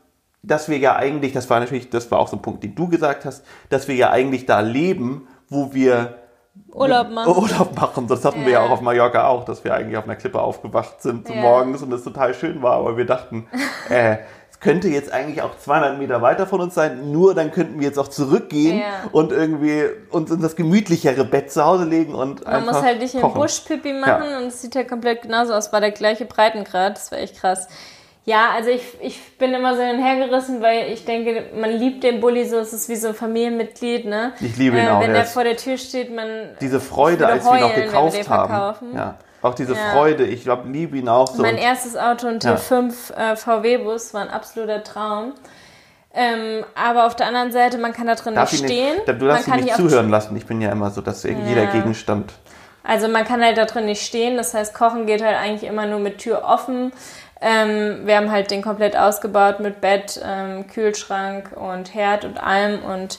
dass wir ja eigentlich, das war natürlich, das war auch so ein Punkt, den du gesagt hast, dass wir ja eigentlich da leben, wo wir Urlaub machen. Urlaub machen. Das hatten wir ja Ja. auch auf Mallorca auch, dass wir eigentlich auf einer Klippe aufgewacht sind Ja. morgens und es total schön war, aber wir dachten, äh, könnte jetzt eigentlich auch 200 Meter weiter von uns sein, nur dann könnten wir jetzt auch zurückgehen Ja. und irgendwie uns in das gemütlichere Bett zu Hause legen und Man muss halt nicht kochen. Busch Pipi machen und es sieht halt komplett genauso aus. War der gleiche Breitengrad. Das war echt krass. Ja, also ich, ich bin immer so hinhergerissen, weil ich denke, man liebt den Bulli so, es ist wie so ein Familienmitglied, ne? Ich liebe ihn äh, auch, Wenn der vor der Tür steht, man. Diese Freude, als wir ihn auch heulen, gekauft haben. Ja. Auch diese Ja. Freude, ich glaube, liebe ihn auch so. Mein erstes Auto, ein Ja. T5 äh, VW-Bus, war ein absoluter Traum. Ähm, aber auf der anderen Seite, man kann da drin Darf nicht ich stehen. nicht, du darfst ihn nicht zuhören lassen. Ich bin ja immer so, dass jeder Ja. Gegenstand Also man kann halt da drin nicht stehen. Das heißt, Kochen geht halt eigentlich immer nur mit Tür offen. Ähm, wir haben halt den komplett ausgebaut mit Bett, ähm, Kühlschrank und Herd und allem. Und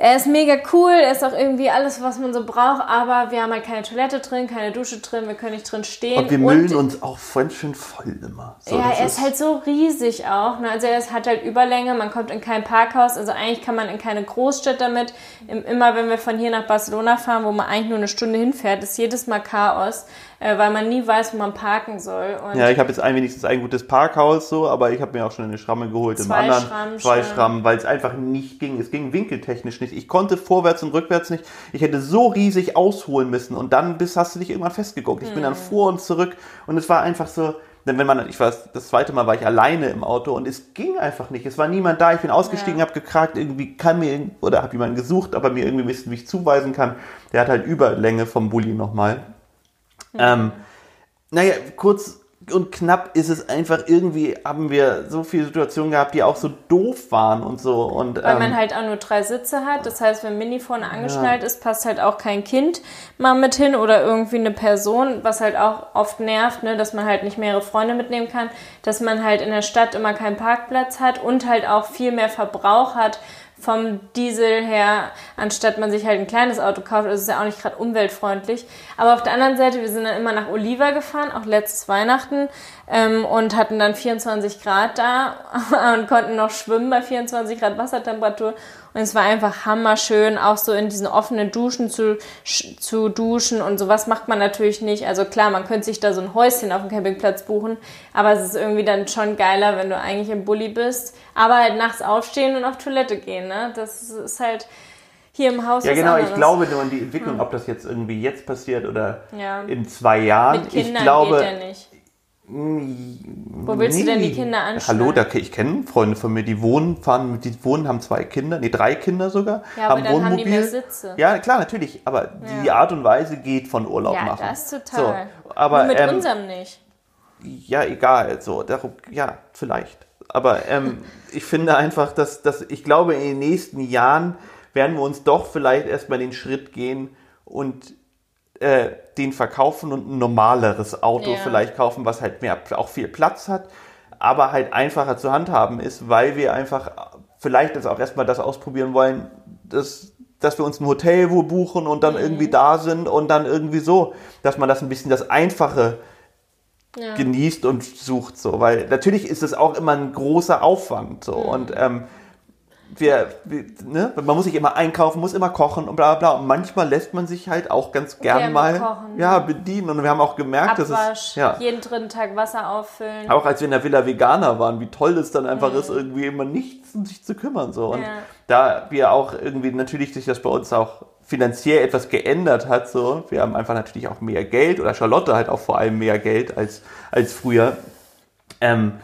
er ist mega cool. Er ist auch irgendwie alles, was man so braucht. Aber wir haben halt keine Toilette drin, keine Dusche drin. Wir können nicht drin stehen. Und wir müllen uns auch voll schön voll immer. So, ja, er ist halt so riesig auch. Ne? Also er ist, hat halt Überlänge, man kommt in kein Parkhaus. Also eigentlich kann man in keine Großstadt damit. Im, immer wenn wir von hier nach Barcelona fahren, wo man eigentlich nur eine Stunde hinfährt, ist jedes Mal Chaos, äh, weil man nie weiß, wo man parken soll. Und Ja, ich habe jetzt ein wenigstens ein gutes Parkhaus so, aber ich habe mir auch schon eine Schramme geholt im Zwei anderen. Schrammen zwei. Schrammen, weil es einfach nicht ging. Es ging winkeltechnisch nicht. Ich konnte vorwärts und rückwärts nicht. Ich hätte so riesig ausholen müssen und dann bist, hast du dich irgendwann festgeguckt. Ich bin Mhm. dann vor und zurück und es war einfach so. Denn wenn man, ich war das zweite Mal war ich alleine im Auto und es ging einfach nicht. Es war niemand da. Ich bin ausgestiegen, Ja. habe gefragt, irgendwie kann mir oder habe jemanden gesucht, aber mir irgendwie wissen, wie ich zuweisen kann. Der hat halt Überlänge vom Bulli nochmal. Ähm, naja, kurz und knapp ist es einfach irgendwie, haben wir so viele Situationen gehabt, die auch so doof waren und so. Und, Weil ähm, man halt auch nur drei Sitze hat. Das heißt, wenn Mini vorne angeschnallt ist, passt halt auch kein Kind mal mit hin oder irgendwie eine Person, was halt auch oft nervt, ne, dass man halt nicht mehrere Freunde mitnehmen kann, dass man halt in der Stadt immer keinen Parkplatz hat und halt auch viel mehr Verbrauch hat vom Diesel her, anstatt man sich halt ein kleines Auto kauft. Also ist ja auch nicht gerade umweltfreundlich. Aber auf der anderen Seite, wir sind dann immer nach Oliva gefahren, auch letztes Weihnachten, ähm, und hatten dann 24 Grad da und konnten noch schwimmen bei 24 Grad Wassertemperatur. Und es war einfach hammerschön, auch so in diesen offenen Duschen zu, zu duschen und sowas macht man natürlich nicht. Also klar, man könnte sich da so ein Häuschen auf dem Campingplatz buchen, aber es ist irgendwie dann schon geiler, wenn du eigentlich im Bulli bist, aber halt nachts aufstehen und auf Toilette gehen, ne? Das ist halt hier im Haus. Ja, genau, ich glaube nur an die Entwicklung, hm. ob das jetzt irgendwie jetzt passiert oder ja. in zwei Jahren. Mit Kindern ich glaube, geht ja nicht. Wo willst nee. du denn die Kinder anschauen? Hallo, da, ich kenne Freunde von mir, die wohnen, fahren, die wohnen, haben zwei Kinder, nee, drei Kinder sogar. Ja, aber haben dann Wohnmobil. haben die mehr Sitze. Ja, klar, natürlich, aber ja. die Art und Weise geht von Urlaub ja, machen. Ja, das ist total. So, aber, Nur mit ähm, unserem nicht. Ja, egal, so, darum, ja, vielleicht. Aber ähm, ich finde einfach, dass, dass ich glaube, in den nächsten Jahren werden wir uns doch vielleicht erstmal den Schritt gehen und äh, den verkaufen und ein normaleres Auto ja. vielleicht kaufen, was halt mehr, auch viel Platz hat, aber halt einfacher zu handhaben ist, weil wir einfach vielleicht jetzt auch erstmal das ausprobieren wollen, dass, dass wir uns ein Hotel wo buchen und dann mhm. irgendwie da sind und dann irgendwie so, dass man das ein bisschen das Einfache ja. genießt und sucht so, weil natürlich ist es auch immer ein großer Aufwand so mhm. und ähm, wir, wir, ne? man muss sich immer einkaufen, muss immer kochen und bla bla. Und manchmal lässt man sich halt auch ganz gern mal kochen, ja, bedienen. Und wir haben auch gemerkt, Abwasch, dass es. Ja, jeden dritten Tag Wasser auffüllen. Auch als wir in der Villa Veganer waren, wie toll es dann einfach mhm. ist, irgendwie immer nichts um sich zu kümmern. So. Und ja. da wir auch irgendwie natürlich sich das bei uns auch finanziell etwas geändert hat, so, wir haben einfach natürlich auch mehr Geld oder Charlotte halt auch vor allem mehr Geld als, als früher. Ähm,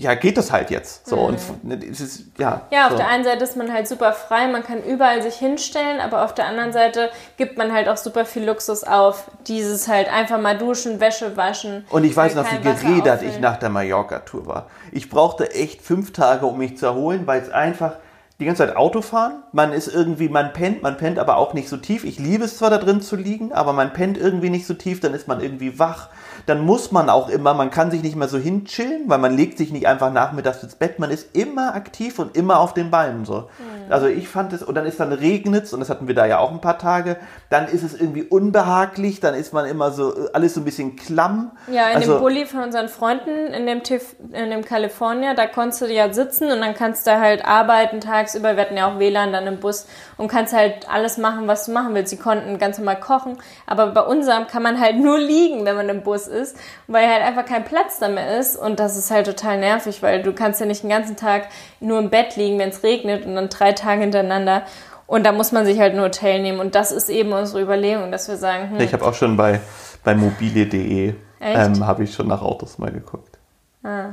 ja, geht das halt jetzt. So, mhm. und es ist, ja. Ja, auf so. der einen Seite ist man halt super frei, man kann überall sich hinstellen, aber auf der anderen Seite gibt man halt auch super viel Luxus auf. Dieses halt einfach mal duschen, Wäsche waschen. Und ich weiß noch, wie geredet ich nach der Mallorca-Tour war. Ich brauchte echt fünf Tage, um mich zu erholen, weil es einfach die ganze Zeit Auto fahren. Man ist irgendwie, man pennt, man pennt aber auch nicht so tief. Ich liebe es zwar da drin zu liegen, aber man pennt irgendwie nicht so tief, dann ist man irgendwie wach dann muss man auch immer, man kann sich nicht mehr so hinchillen, weil man legt sich nicht einfach nachmittags ins Bett, man ist immer aktiv und immer auf den Beinen so. Mhm. Also ich fand es, und dann ist dann regnet und das hatten wir da ja auch ein paar Tage, dann ist es irgendwie unbehaglich, dann ist man immer so, alles so ein bisschen klamm. Ja, in also, dem Bulli von unseren Freunden, in dem, TIF, in dem California, da konntest du ja sitzen und dann kannst du halt arbeiten tagsüber, wir hatten ja auch WLAN dann im Bus und kannst halt alles machen, was du machen willst. Sie konnten ganz normal kochen, aber bei unserem kann man halt nur liegen, wenn man im Bus ist, weil halt einfach kein Platz da mehr ist. Und das ist halt total nervig, weil du kannst ja nicht den ganzen Tag nur im Bett liegen, wenn es regnet und dann drei Tage hintereinander. Und da muss man sich halt ein Hotel nehmen. Und das ist eben unsere Überlegung, dass wir sagen, hm, ich habe auch schon bei bei mobile.de ähm, habe ich schon nach Autos mal geguckt. Ah.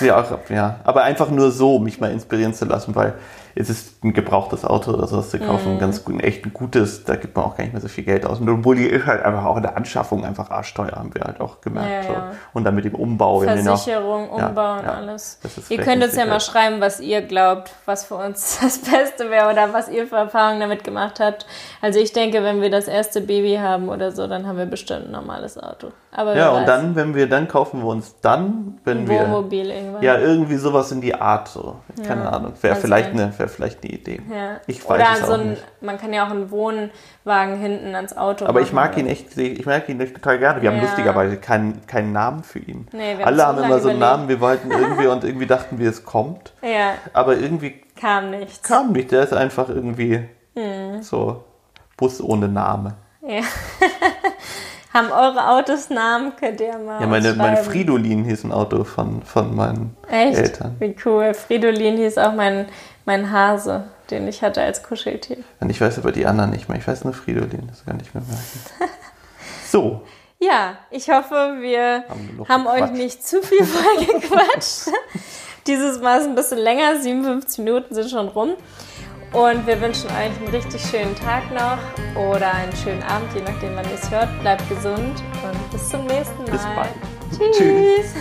Ja, ja, aber einfach nur so, mich mal inspirieren zu lassen, weil es ist ein gebrauchtes Auto oder sowas zu kaufen, mm. ganz gut, echt ein gutes, da gibt man auch gar nicht mehr so viel Geld aus. Und ein Bulli ist halt einfach auch in der Anschaffung einfach arschteuer, haben wir halt auch gemerkt. Ja, ja. Und dann mit dem Umbau. Versicherung, auch, Umbau ja, und alles. Ihr könnt uns ja mal schreiben, was ihr glaubt, was für uns das Beste wäre oder was ihr für Erfahrungen damit gemacht habt. Also ich denke, wenn wir das erste Baby haben oder so, dann haben wir bestimmt ein normales Auto. Aber ja, und dann, wenn wir, dann kaufen wir uns dann, wenn ein wir. Wohnmobil irgendwann. Ja, irgendwie sowas in die Art, so. Keine Ahnung. Wäre vielleicht eine, wäre vielleicht eine Idee. Ja. Ich weiß Oder es so auch ein, nicht. man kann ja auch einen Wohnwagen hinten ans Auto Aber ich mag ihn echt, ich mag ihn echt total gerne. Wir ja. haben lustigerweise keinen, keinen Namen für ihn. Nee, wir Alle haben immer so einen Namen, wir wollten irgendwie und irgendwie dachten wir, es kommt. Ja. Aber irgendwie kam nichts. Kam nicht, der ist einfach irgendwie hm. so Bus ohne Name. Ja. Haben eure Autos Namen? Könnt ihr mal Ja, meine, meine Fridolin hieß ein Auto von, von meinen Echt? Eltern. Wie cool. Fridolin hieß auch mein, mein Hase, den ich hatte als Kuscheltier. Und ich weiß aber die anderen nicht mehr. Ich weiß nur Fridolin, das kann ich mir merken. so. Ja, ich hoffe, wir haben, haben euch nicht zu viel vollgequatscht. Dieses Mal ist ein bisschen länger, 57 Minuten sind schon rum. Und wir wünschen euch einen richtig schönen Tag noch oder einen schönen Abend, je nachdem, wann ihr es hört. Bleibt gesund und bis zum nächsten Mal. Bis bald. Tschüss. Tschüss.